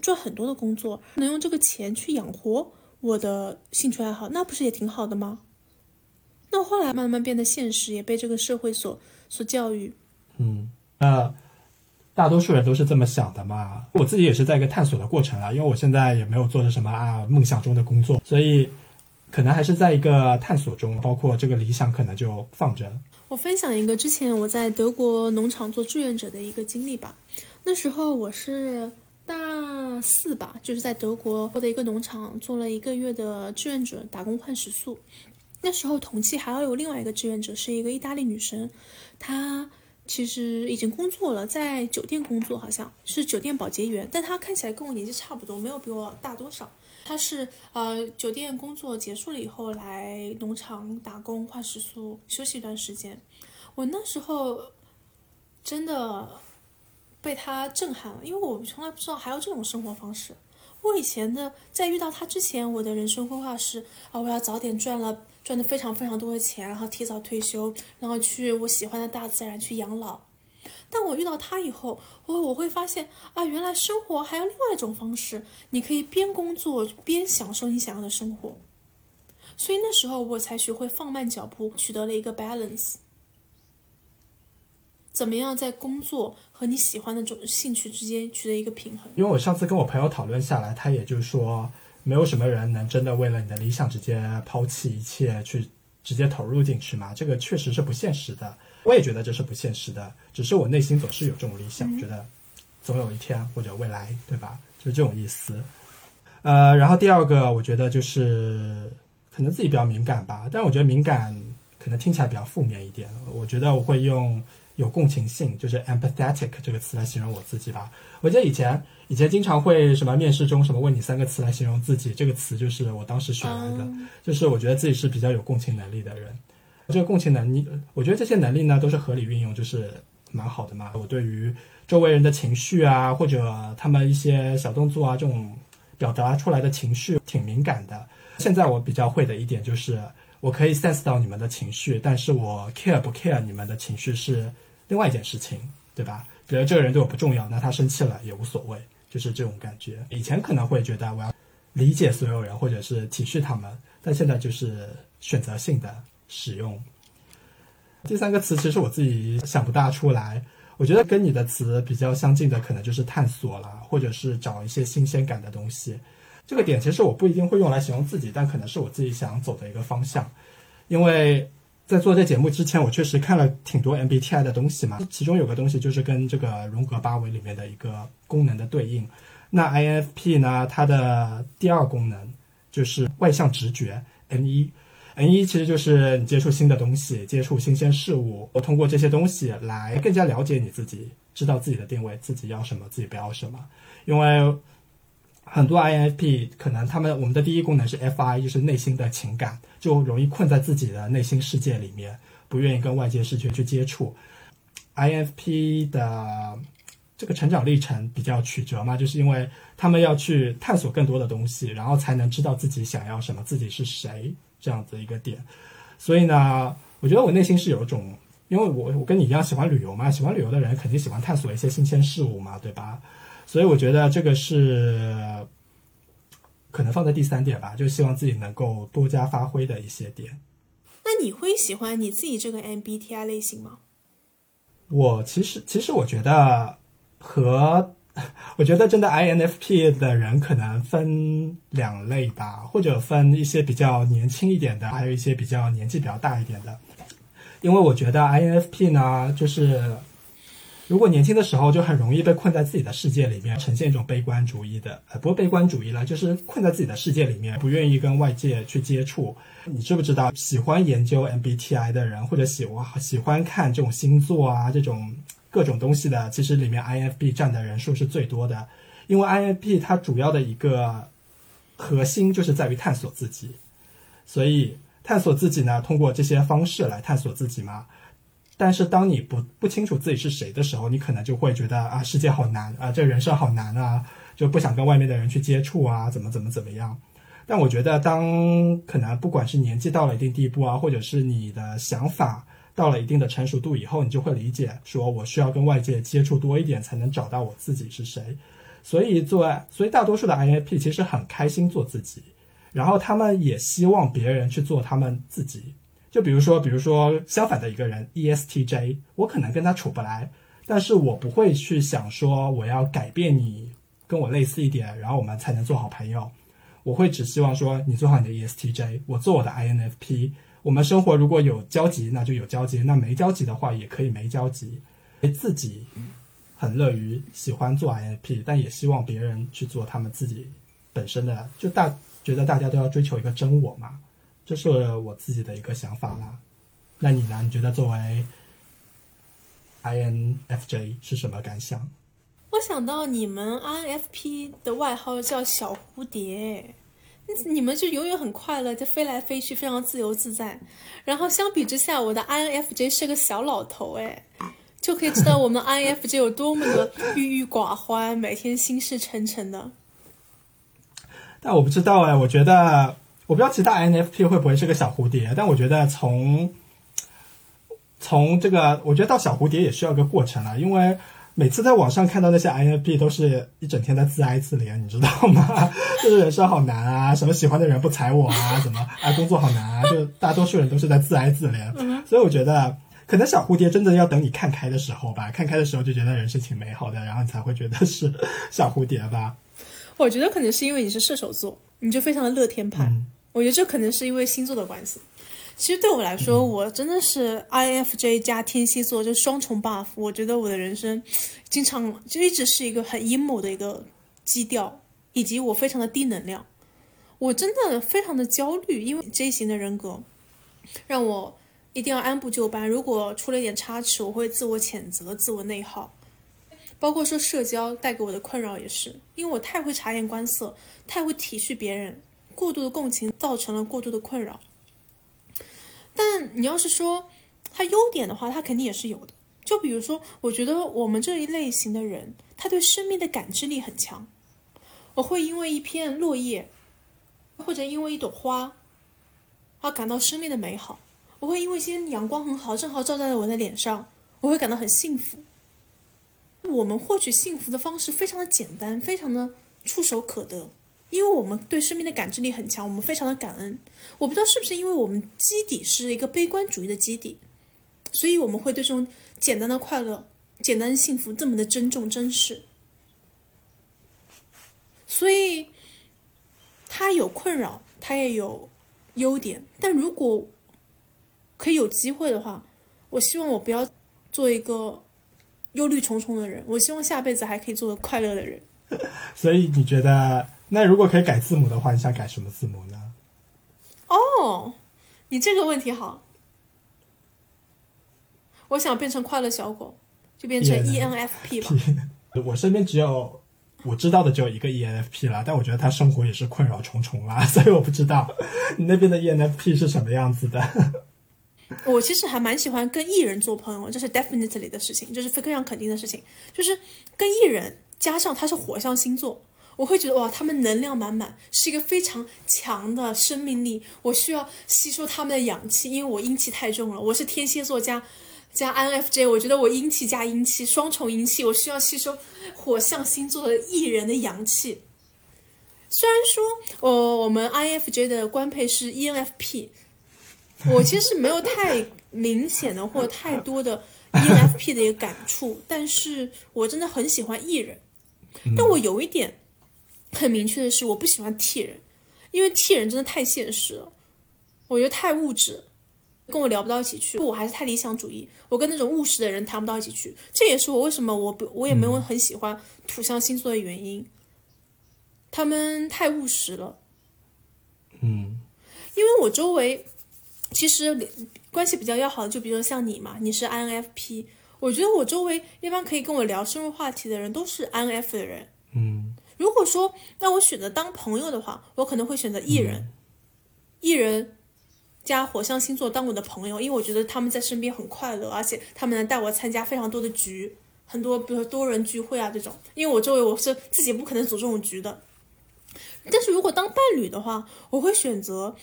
[SPEAKER 1] 赚很多的工作，能用这个钱去养活我的兴趣爱好，那不是也挺好的吗？那后来慢慢变得现实，也被这个社会所所教育。
[SPEAKER 2] 嗯，呃，大多数人都是这么想的嘛。我自己也是在一个探索的过程啊，因为我现在也没有做着什么啊梦想中的工作，所以可能还是在一个探索中，包括这个理想可能就放着。
[SPEAKER 1] 我分享一个之前我在德国农场做志愿者的一个经历吧。那时候我是大四吧，就是在德国的一个农场做了一个月的志愿者，打工换食宿。那时候同期还要有另外一个志愿者，是一个意大利女生，她其实已经工作了，在酒店工作，好像是酒店保洁员，但他看起来跟我年纪差不多，没有比我大多少。他是呃酒店工作结束了以后来农场打工换食宿，休息一段时间。我那时候真的被他震撼了，因为我从来不知道还有这种生活方式。我以前的在遇到他之前，我的人生规划是啊，我要早点赚了。赚的非常非常多的钱，然后提早退休，然后去我喜欢的大自然去养老。但我遇到他以后，我我会发现啊，原来生活还有另外一种方式，你可以边工作边享受你想要的生活。所以那时候我才学会放慢脚步，取得了一个 balance。怎么样在工作和你喜欢的种兴趣之间取得一个平衡？
[SPEAKER 2] 因为我上次跟我朋友讨论下来，他也就是说。没有什么人能真的为了你的理想直接抛弃一切去直接投入进去嘛？这个确实是不现实的。我也觉得这是不现实的，只是我内心总是有这种理想，觉得总有一天或者未来，对吧？就是这种意思。呃，然后第二个，我觉得就是可能自己比较敏感吧，但我觉得敏感可能听起来比较负面一点。我觉得我会用。有共情性，就是 empathetic 这个词来形容我自己吧。我记得以前以前经常会什么面试中什么问你三个词来形容自己，这个词就是我当时选来的，就是我觉得自己是比较有共情能力的人。这个共情能力，我觉得这些能力呢都是合理运用，就是蛮好的嘛。我对于周围人的情绪啊，或者他们一些小动作啊，这种表达出来的情绪挺敏感的。现在我比较会的一点就是，我可以 sense 到你们的情绪，但是我 care 不 care 你们的情绪是。另外一件事情，对吧？比如这个人对我不重要，那他生气了也无所谓，就是这种感觉。以前可能会觉得我要理解所有人，或者是体恤他们，但现在就是选择性的使用。第三个词其实我自己想不大出来，我觉得跟你的词比较相近的，可能就是探索了，或者是找一些新鲜感的东西。这个点其实我不一定会用来形容自己，但可能是我自己想走的一个方向，因为。在做这节目之前，我确实看了挺多 MBTI 的东西嘛，其中有个东西就是跟这个荣格八维里面的一个功能的对应。那 INFP 呢，它的第二功能就是外向直觉，N 一，N 一其实就是你接触新的东西，接触新鲜事物，我通过这些东西来更加了解你自己，知道自己的定位，自己要什么，自己不要什么，因为。很多 INFP 可能他们我们的第一功能是 FI，就是内心的情感，就容易困在自己的内心世界里面，不愿意跟外界世界去接触。INFP 的这个成长历程比较曲折嘛，就是因为他们要去探索更多的东西，然后才能知道自己想要什么，自己是谁这样子一个点。所以呢，我觉得我内心是有一种，因为我我跟你一样喜欢旅游嘛，喜欢旅游的人肯定喜欢探索一些新鲜事物嘛，对吧？所以我觉得这个是可能放在第三点吧，就希望自己能够多加发挥的一些点。
[SPEAKER 1] 那你会喜欢你自己这个 MBTI 类型吗？
[SPEAKER 2] 我其实其实我觉得和我觉得真的 INFP 的人可能分两类吧，或者分一些比较年轻一点的，还有一些比较年纪比较大一点的。因为我觉得 INFP 呢，就是。如果年轻的时候就很容易被困在自己的世界里面，呈现一种悲观主义的，呃，不是悲观主义了，就是困在自己的世界里面，不愿意跟外界去接触。你知不知道，喜欢研究 MBTI 的人，或者喜欢喜欢看这种星座啊，这种各种东西的，其实里面 INFP 占的人数是最多的。因为 INFP 它主要的一个核心就是在于探索自己，所以探索自己呢，通过这些方式来探索自己嘛。但是当你不不清楚自己是谁的时候，你可能就会觉得啊，世界好难啊，这人生好难啊，就不想跟外面的人去接触啊，怎么怎么怎么样。但我觉得，当可能不管是年纪到了一定地步啊，或者是你的想法到了一定的成熟度以后，你就会理解，说我需要跟外界接触多一点，才能找到我自己是谁。所以做，所以大多数的 INFP 其实很开心做自己，然后他们也希望别人去做他们自己。就比如说，比如说相反的一个人，ESTJ，我可能跟他处不来，但是我不会去想说我要改变你跟我类似一点，然后我们才能做好朋友。我会只希望说你做好你的 ESTJ，我做我的 INFP。我们生活如果有交集，那就有交集；那没交集的话，也可以没交集。自己很乐于喜欢做 INFP，但也希望别人去做他们自己本身的。就大觉得大家都要追求一个真我嘛，这是我自己的一个想法啦。那你呢？你觉得作为 INFJ 是什么感想？
[SPEAKER 1] 我想到你们 INFP 的外号叫小蝴蝶，你们就永远很快乐，就飞来飞去，非常自由自在。然后相比之下，我的 INFJ 是个小老头，哎，就可以知道我们 INFJ 有多么的郁郁寡欢，每天心事沉沉的。
[SPEAKER 2] 但我不知道哎，我觉得我不知道其他 INFP 会不会是个小蝴蝶，但我觉得从从这个，我觉得到小蝴蝶也需要一个过程啊，因为每次在网上看到那些 INFP 都是一整天在自哀自怜，你知道吗？就是人生好难啊，什么喜欢的人不睬我啊，什么啊工作好难啊，就大多数人都是在自哀自怜。所以我觉得，可能小蝴蝶真的要等你看开的时候吧，看开的时候就觉得人生挺美好的，然后你才会觉得是小蝴蝶吧。
[SPEAKER 1] 我觉得可能是因为你是射手座，你就非常的乐天派。我觉得这可能是因为星座的关系。其实对我来说，我真的是 INFJ 加天蝎座，就双重 buff。我觉得我的人生经常就一直是一个很阴谋的一个基调，以及我非常的低能量。我真的非常的焦虑，因为 J 型的人格让我一定要按部就班。如果出了一点差池，我会自我谴责、自我内耗。包括说社交带给我的困扰也是，因为我太会察言观色，太会体恤别人，过度的共情造成了过度的困扰。但你要是说他优点的话，他肯定也是有的。就比如说，我觉得我们这一类型的人，他对生命的感知力很强。我会因为一片落叶，或者因为一朵花，而感到生命的美好。我会因为今天阳光很好，正好照在了我的脸上，我会感到很幸福。我们获取幸福的方式非常的简单，非常的触手可得。因为我们对生命的感知力很强，我们非常的感恩。我不知道是不是因为我们基底是一个悲观主义的基底，所以我们会对这种简单的快乐、简单的幸福这么的珍重、珍视。所以，他有困扰，他也有优点。但如果可以有机会的话，我希望我不要做一个忧虑重重的人。我希望下辈子还可以做个快乐的人。
[SPEAKER 2] 所以你觉得？那如果可以改字母的话，你想改什么字母呢？
[SPEAKER 1] 哦，你这个问题好。我想变成快乐小狗，就变成 ENFP 吧。
[SPEAKER 2] 我身边只有我知道的只有一个 ENFP 了，但我觉得他生活也是困扰重重啦，所以我不知道你那边的 ENFP 是什么样子的。
[SPEAKER 1] 我其实还蛮喜欢跟艺人做朋友，这是 definitely 的事情，这是非常肯定的事情，就是跟艺人加上他是火象星座。我会觉得哇，他们能量满满，是一个非常强的生命力。我需要吸收他们的氧气，因为我阴气太重了。我是天蝎座加加 INFJ，我觉得我阴气加阴气，双重阴气，我需要吸收火象星座的艺人的阳气。虽然说，呃，我们 INFJ 的官配是 ENFP，我其实没有太明显的或太多的 ENFP 的一个感触，但是我真的很喜欢艺人，但我有一点。很明确的是，我不喜欢 T 人，因为 T 人真的太现实了，我觉得太物质，跟我聊不到一起去。我还是太理想主义，我跟那种务实的人谈不到一起去。这也是我为什么我不我也没有很喜欢土象星座的原因。他们太务实了，
[SPEAKER 2] 嗯，
[SPEAKER 1] 因为我周围其实关系比较要好的，就比如说像你嘛，你是 INFP，我觉得我周围一般可以跟我聊深入话题的人都是 INF 的人，
[SPEAKER 2] 嗯。
[SPEAKER 1] 如果说让我选择当朋友的话，我可能会选择艺人，艺人加火象星座当我的朋友，因为我觉得他们在身边很快乐，而且他们能带我参加非常多的局，很多比如说多人聚会啊这种，因为我周围我是自己不可能组这种局的。但是如果当伴侣的话，我会选择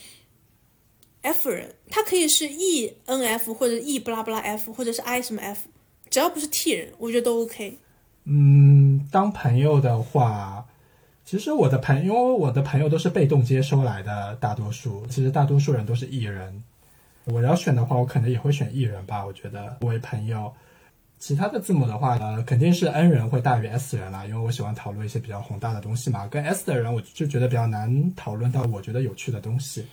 [SPEAKER 1] F 人，他可以是 E N F 或者 E 不拉不拉 F 或者是 I 什么 F，只要不是 T 人，我觉得都 OK。
[SPEAKER 2] 嗯，当朋友的话，其实我的朋，因为我的朋友都是被动接收来的，大多数其实大多数人都是艺人。我要选的话，我可能也会选艺人吧。我觉得作为朋友，其他的字母的话，呃，肯定是 N 人会大于 S 人啦，因为我喜欢讨论一些比较宏大的东西嘛。跟 S 的人，我就觉得比较难讨论到我觉得有趣的东西。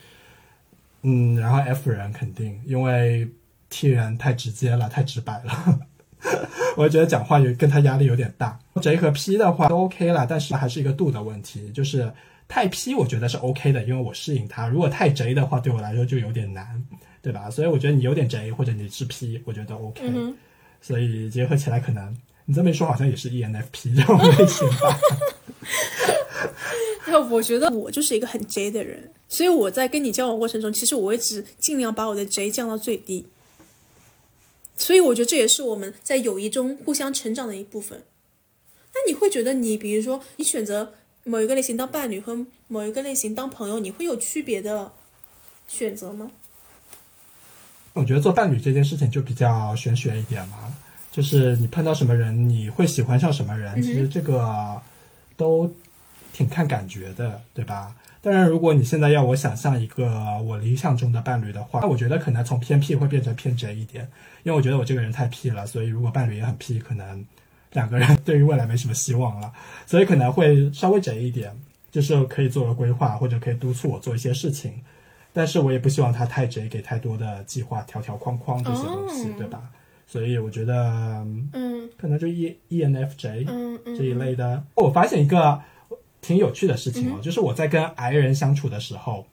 [SPEAKER 2] 嗯，然后 F 人肯定，因为 T 人太直接了，太直白了，我觉得讲话有跟他压力有点大。J 和 P 的话都 OK 了，但是还是一个度的问题，就是太 P 我觉得是 OK 的，因为我适应他。如果太 J 的话，对我来说就有点难，对吧？所以我觉得你有点 J 或者你是 P，我觉得 OK。所以结合起来，可能你这么一说，好像也是 ENFP 这种类型吧。
[SPEAKER 1] 那我觉得我就是一个很 J 的人，所以我在跟你交往过程中，其实我一直尽量把我的 J 降到最低。所以我觉得这也是我们在友谊中互相成长的一部分。那你会觉得你，比如说你选择某一个类型当伴侣和某一个类型当朋友，你会有区别的选择吗？
[SPEAKER 2] 我觉得做伴侣这件事情就比较玄学一点嘛，就是你碰到什么人，你会喜欢上什么人，其实这个都挺看感觉的，对吧？当然，如果你现在要我想象一个我理想中的伴侣的话，那我觉得可能从偏僻会变成偏宅一点，因为我觉得我这个人太 P 了，所以如果伴侣也很 P，可能两个人对于未来没什么希望了，所以可能会稍微宅一点，就是可以做个规划，或者可以督促我做一些事情。但是我也不希望他太宅给太多的计划、条条框框这些东西，对吧？所以我觉得，
[SPEAKER 1] 嗯，
[SPEAKER 2] 可能就 E E N F J
[SPEAKER 1] 嗯嗯
[SPEAKER 2] 这一类的。我发现一个挺有趣的事情哦，就是我在跟 I 人相处的时候，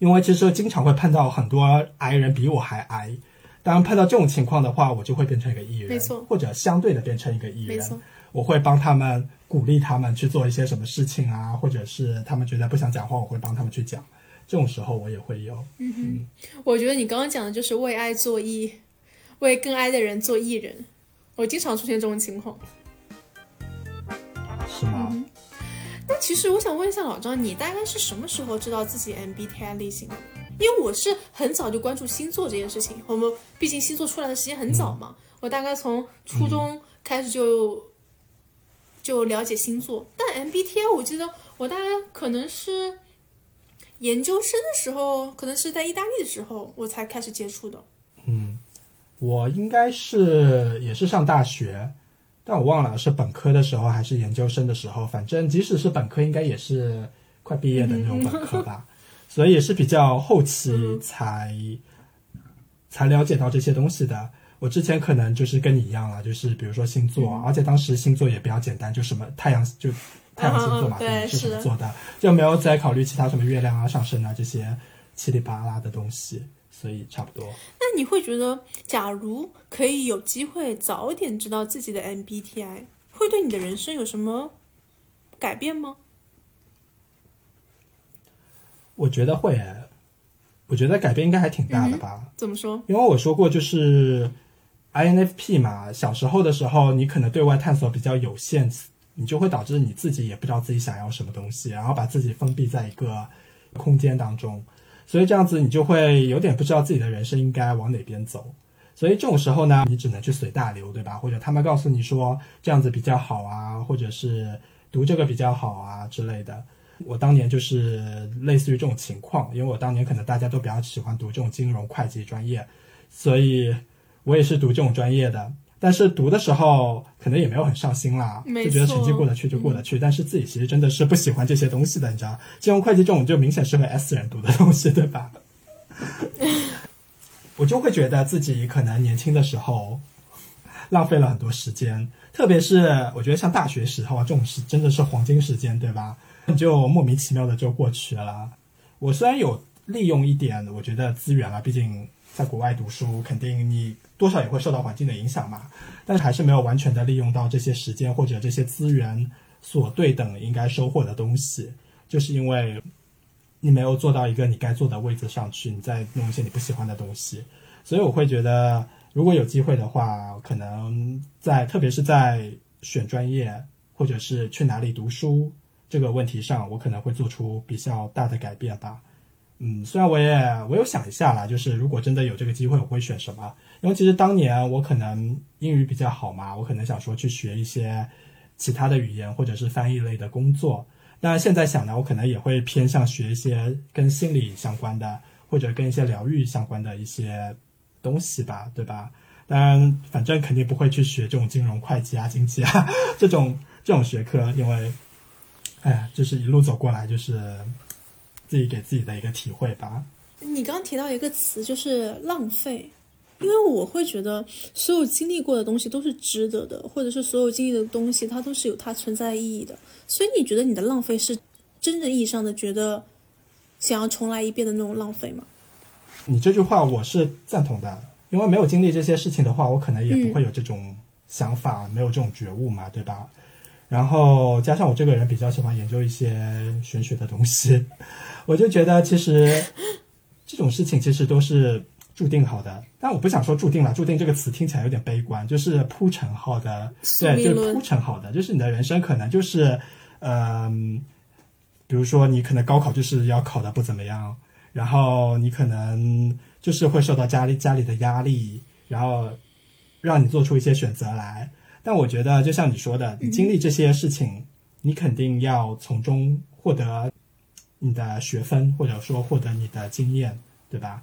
[SPEAKER 2] 因为其实经常会碰到很多 I 人比我还 I，当然碰到这种情况的话，我就会变成一个艺人，
[SPEAKER 1] 没错
[SPEAKER 2] 或者相对的变成一个艺人。我会帮他们鼓励他们去做一些什么事情啊，或者是他们觉得不想讲话，我会帮他们去讲。这种时候我也会有，嗯哼
[SPEAKER 1] 我觉得你刚刚讲的就是为爱做艺，为更爱的人做艺人。我经常出现这种情况。
[SPEAKER 2] 是吗？
[SPEAKER 1] 那其实我想问一下老张，你大概是什么时候知道自己 MBTI 类型的？因为我是很早就关注星座这件事情，我们毕竟星座出来的时间很早嘛，我大概从初中开始就、就了解星座。但 MBTI 我记得我大概可能是研究生的时候，可能是在意大利的时候，我才开始接触的。
[SPEAKER 2] 嗯我应该是也是上大学，但我忘了是本科的时候还是研究生的时候，反正即使是本科，应该也是快毕业的那种本科吧，所以也是比较后期才、才了解到这些东西的。我之前可能就是跟你一样了，就是比如说星座，而且当时星座也比较简单，就什么太阳就太阳星座嘛，
[SPEAKER 1] 对
[SPEAKER 2] 是。什么座的，就没有再考虑其他什么月亮啊、上升啊这些七里八拉的东西，所以差不多。
[SPEAKER 1] 那你会觉得，假如可以有机会早点知道自己的 MBTI，会对你的人生有什么改变吗？
[SPEAKER 2] 我觉得会，我觉得改变应该还挺大的吧。
[SPEAKER 1] 怎么说？
[SPEAKER 2] 因为我说过，就是 INFP 嘛，小时候的时候，你可能对外探索比较有限，你就会导致你自己也不知道自己想要什么东西，然后把自己封闭在一个空间当中，所以这样子你就会有点不知道自己的人生应该往哪边走。所以这种时候呢，你只能去随大流，对吧？或者他们告诉你说这样子比较好啊，或者是读这个比较好啊之类的。我当年就是类似于这种情况，因为我当年可能大家都比较喜欢读这种金融会计专业，所以我也是读这种专业的。但是读的时候可能也没有很上心啦，就觉得成绩过得去就过得去。但是自己其实真的是不喜欢这些东西的，你知道，金融会计这种就明显适合 S 人读的东西，对吧？我就会觉得自己可能年轻的时候浪费了很多时间，特别是我觉得像大学时候啊，这种是真的是黄金时间，对吧？就莫名其妙的就过去了。我虽然有利用一点，我觉得资源了，毕竟在国外读书，肯定你多少也会受到环境的影响嘛，但是还是没有完全的利用到这些时间或者这些资源所对等应该收获的东西，就是因为你没有做到一个你该做的位置上去，你在弄一些你不喜欢的东西，所以我会觉得，如果有机会的话，可能在特别是在选专业或者是去哪里读书这个问题上，我可能会做出比较大的改变吧。嗯，虽然我也我有想一下啦，就是如果真的有这个机会，我会选什么？因为其实当年我可能英语比较好嘛，我可能想说去学一些其他的语言或者是翻译类的工作。但现在想呢，我可能也会偏向学一些跟心理相关的，或者跟一些疗愈相关的一些东西吧，对吧？当然，反正肯定不会去学这种金融会计啊、经济啊这种这种学科，因为，哎，就是一路走过来，就是自己给自己的一个体会吧。
[SPEAKER 1] 你刚刚提到一个词，就是浪费。因为我会觉得，所有经历过的东西都是值得的，或者是所有经历的东西，它都是有它存在意义的。所以你觉得你的浪费是真正意义上的觉得想要重来一遍的那种浪费吗？
[SPEAKER 2] 你这句话我是赞同的，因为没有经历这些事情的话，我可能也不会有这种想法，没有这种觉悟嘛，对吧？然后加上我这个人比较喜欢研究一些玄学的东西，我就觉得其实这种事情其实都是。注定好的，但我不想说注定了。注定这个词听起来有点悲观，就是铺陈好的，对，就是铺陈好的，就是你的人生可能就是，嗯，比如说你可能高考就是要考的不怎么样，然后你可能就是会受到家里家里的压力，然后让你做出一些选择来。但我觉得，就像你说的，你经历这些事情，你肯定要从中获得你的学分，或者说获得你的经验，对吧？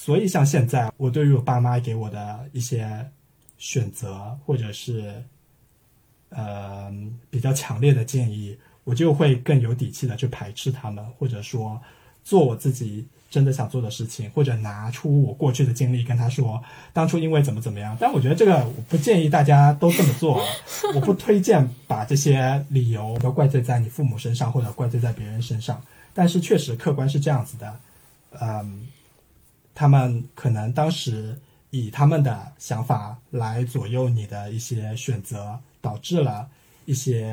[SPEAKER 2] 所以，像现在我对于我爸妈给我的一些选择，或者是呃比较强烈的建议，我就会更有底气的去排斥他们，或者说做我自己真的想做的事情，或者拿出我过去的经历跟他说，当初因为怎么怎么样。但我觉得这个我不建议大家都这么做，我不推荐把这些理由都怪罪在你父母身上，或者怪罪在别人身上。但是确实客观是这样子的，嗯。他们可能当时以他们的想法来左右你的一些选择，导致了一些，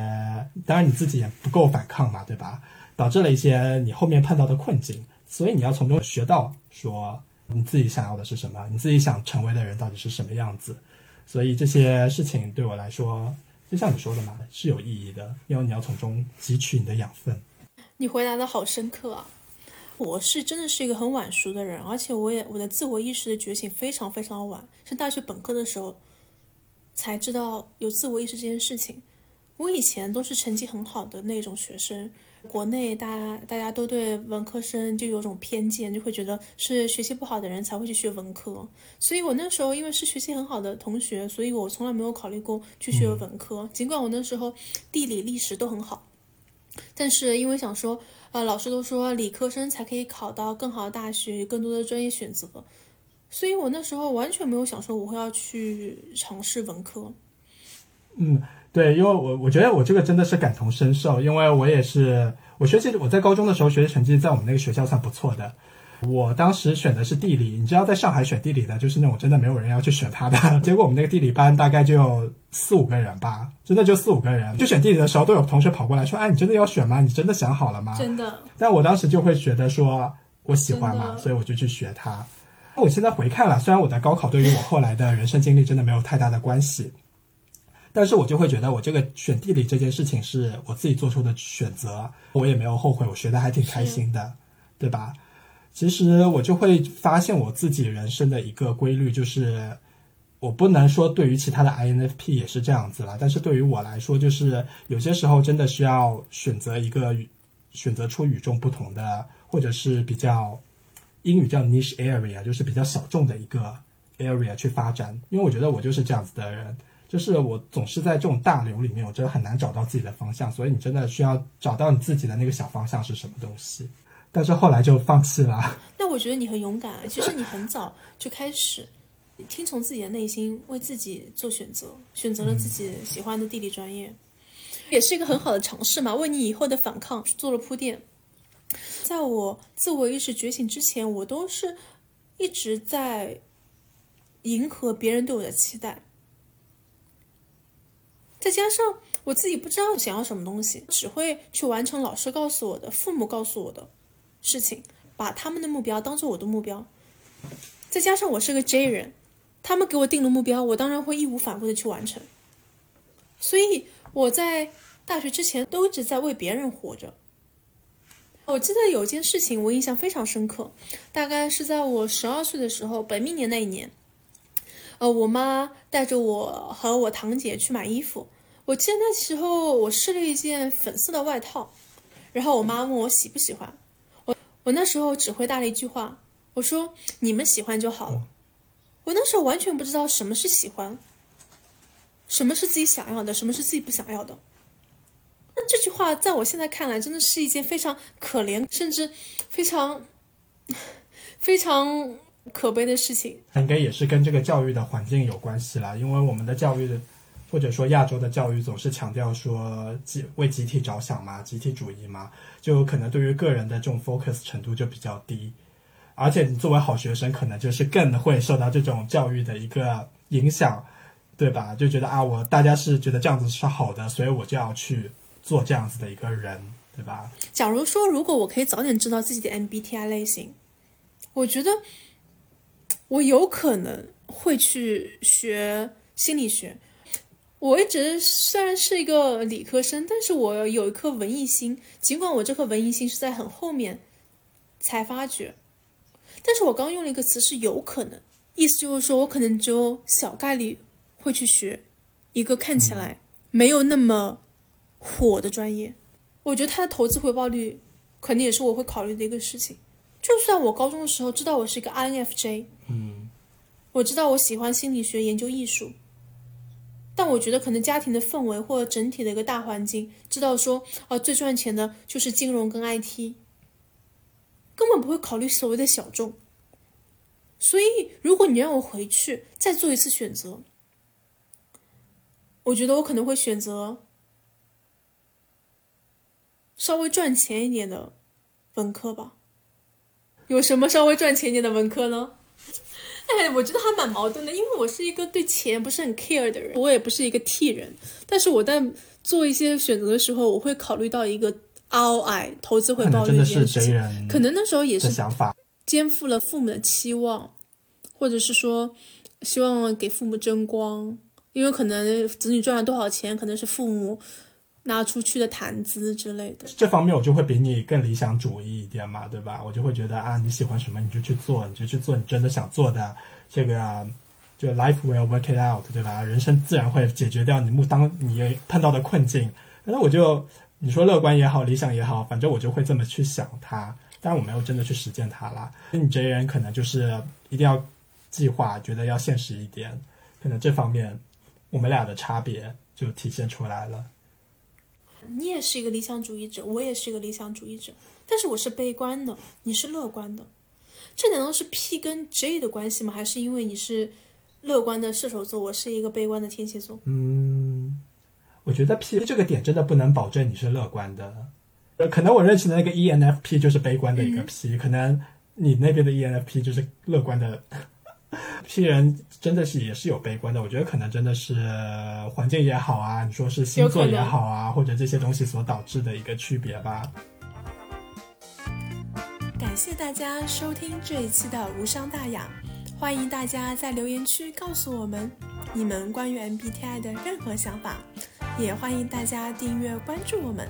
[SPEAKER 2] 当然你自己也不够反抗嘛，对吧？导致了一些你后面碰到的困境，所以你要从中学到，说你自己想要的是什么，你自己想成为的人到底是什么样子。所以这些事情对我来说，就像你说的嘛，是有意义的，因为你要从中汲取你的养分。
[SPEAKER 1] 你回答的好深刻啊。我是真的是一个很晚熟的人，而且我也我的自我意识的觉醒非常非常晚，是大学本科的时候才知道有自我意识这件事情。我以前都是成绩很好的那种学生，国内大家大家都对文科生就有种偏见，就会觉得是学习不好的人才会去学文科。所以我那时候因为是学习很好的同学，所以我从来没有考虑过去学文科。尽管我那时候地理历史都很好，但是因为想说。呃，老师都说理科生才可以考到更好的大学，更多的专业选择，所以我那时候完全没有想说我会要去尝试文科。
[SPEAKER 2] 嗯，对，因为我我觉得我这个真的是感同身受，因为我也是我学习我在高中的时候学习成绩在我们那个学校算不错的。我当时选的是地理，你知道，在上海选地理的，就是那种真的没有人要去选它的。结果我们那个地理班大概就四五个人吧，真的就四五个人。就选地理的时候，都有同学跑过来说：“哎，你真的要选吗？你真的想好了吗？”
[SPEAKER 1] 真的。
[SPEAKER 2] 但我当时就会觉得说，我喜欢嘛，所以我就去学它。那我现在回看了，虽然我的高考对于我后来的人生经历真的没有太大的关系，但是我就会觉得我这个选地理这件事情是我自己做出的选择，我也没有后悔，我学的还挺开心的，对吧？其实我就会发现我自己人生的一个规律，就是我不能说对于其他的 INFP 也是这样子了，但是对于我来说，就是有些时候真的需要选择一个选择出与众不同的，或者是比较英语叫 niche area，就是比较小众的一个 area 去发展。因为我觉得我就是这样子的人，就是我总是在这种大流里面，我真的很难找到自己的方向。所以你真的需要找到你自己的那个小方向是什么东西。但是后来就放弃了。
[SPEAKER 1] 那我觉得你很勇敢，其实你很早就开始听从自己的内心，为自己做选择，选择了自己喜欢的地理专业，也是一个很好的尝试嘛，为你以后的反抗做了铺垫。在我自我意识觉醒之前，我都是一直在迎合别人对我的期待，再加上我自己不知道想要什么东西，只会去完成老师告诉我的、父母告诉我的。事情，把他们的目标当做我的目标，再加上我是个 J 人，他们给我定了目标，我当然会义无反顾的去完成。所以我在大学之前都一直在为别人活着。我记得有件事情我印象非常深刻，大概是在我十二岁的时候，本命年那一年，呃，我妈带着我和我堂姐去买衣服。我记得那时候我试了一件粉色的外套，然后我妈问我喜不喜欢。我那时候只回答了一句话，我说：“你们喜欢就好了。”我那时候完全不知道什么是喜欢，什么是自己想要的，什么是自己不想要的。那这句话在我现在看来，真的是一件非常可怜，甚至非常非常可悲的事情。
[SPEAKER 2] 应该也是跟这个教育的环境有关系啦，因为我们的教育的。或者说亚洲的教育总是强调说集为集体着想嘛，集体主义嘛，就可能对于个人的这种 focus 程度就比较低，而且你作为好学生，可能就是更会受到这种教育的一个影响，对吧？就觉得啊，我大家是觉得这样子是好的，所以我就要去做这样子的一个人，对吧？
[SPEAKER 1] 假如说如果我可以早点知道自己的 MBTI 类型，我觉得我有可能会去学心理学。我一直虽然是一个理科生，但是我有一颗文艺心。尽管我这颗文艺心是在很后面才发觉，但是我刚用了一个词是有可能，意思就是说我可能只有小概率会去学一个看起来没有那么火的专业。我觉得它的投资回报率肯定也是我会考虑的一个事情。就算我高中的时候知道我是一个 INFJ，
[SPEAKER 2] 嗯，
[SPEAKER 1] 我知道我喜欢心理学、研究艺术。但我觉得可能家庭的氛围或者整体的一个大环境，知道说啊最赚钱的就是金融跟 IT，根本不会考虑所谓的小众。所以如果你让我回去再做一次选择，我觉得我可能会选择稍微赚钱一点的文科吧。有什么稍微赚钱一点的文科呢？哎，我觉得还蛮矛盾的，因为我是一个对钱不是很 care 的人，我也不是一个 T 人，但是我在做一些选择的时候，我会考虑到一个 ROI 投资回报率这件事情。可能那时候也是
[SPEAKER 2] 想法，
[SPEAKER 1] 肩负了父母的期望，或者是说希望给父母争光，因为可能子女赚了多少钱，可能是父母。拿出去的谈资之类的，
[SPEAKER 2] 这方面我就会比你更理想主义一点嘛，对吧？我就会觉得啊，你喜欢什么你就去做，你就去做你真的想做的，这个就 life will work it out，对吧？人生自然会解决掉你目当你碰到的困境。那我就你说乐观也好，理想也好，反正我就会这么去想它，但是我没有真的去实践它啦。你这人可能就是一定要计划，觉得要现实一点，可能这方面我们俩的差别就体现出来了。
[SPEAKER 1] 你也是一个理想主义者，我也是一个理想主义者，但是我是悲观的，你是乐观的，这难道是 P 跟 J 的关系吗？还是因为你是乐观的射手座，我是一个悲观的天蝎座？
[SPEAKER 2] 嗯，我觉得 P 这个点真的不能保证你是乐观的，呃，可能我认识的那个 ENFP 就是悲观的一个 P，可能你那边的 ENFP 就是乐观的。P 人真的是也是有悲观的，我觉得可能真的是环境也好啊，你说是星座也好啊，或者这些东西所导致的一个区别吧。
[SPEAKER 1] 感谢大家收听这一期的无伤大雅，欢迎大家在留言区告诉我们你们关于 MBTI 的任何想法，也欢迎大家订阅关注我们。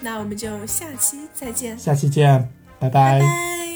[SPEAKER 1] 那我们就下期再见，
[SPEAKER 2] 下期见，拜
[SPEAKER 1] 拜。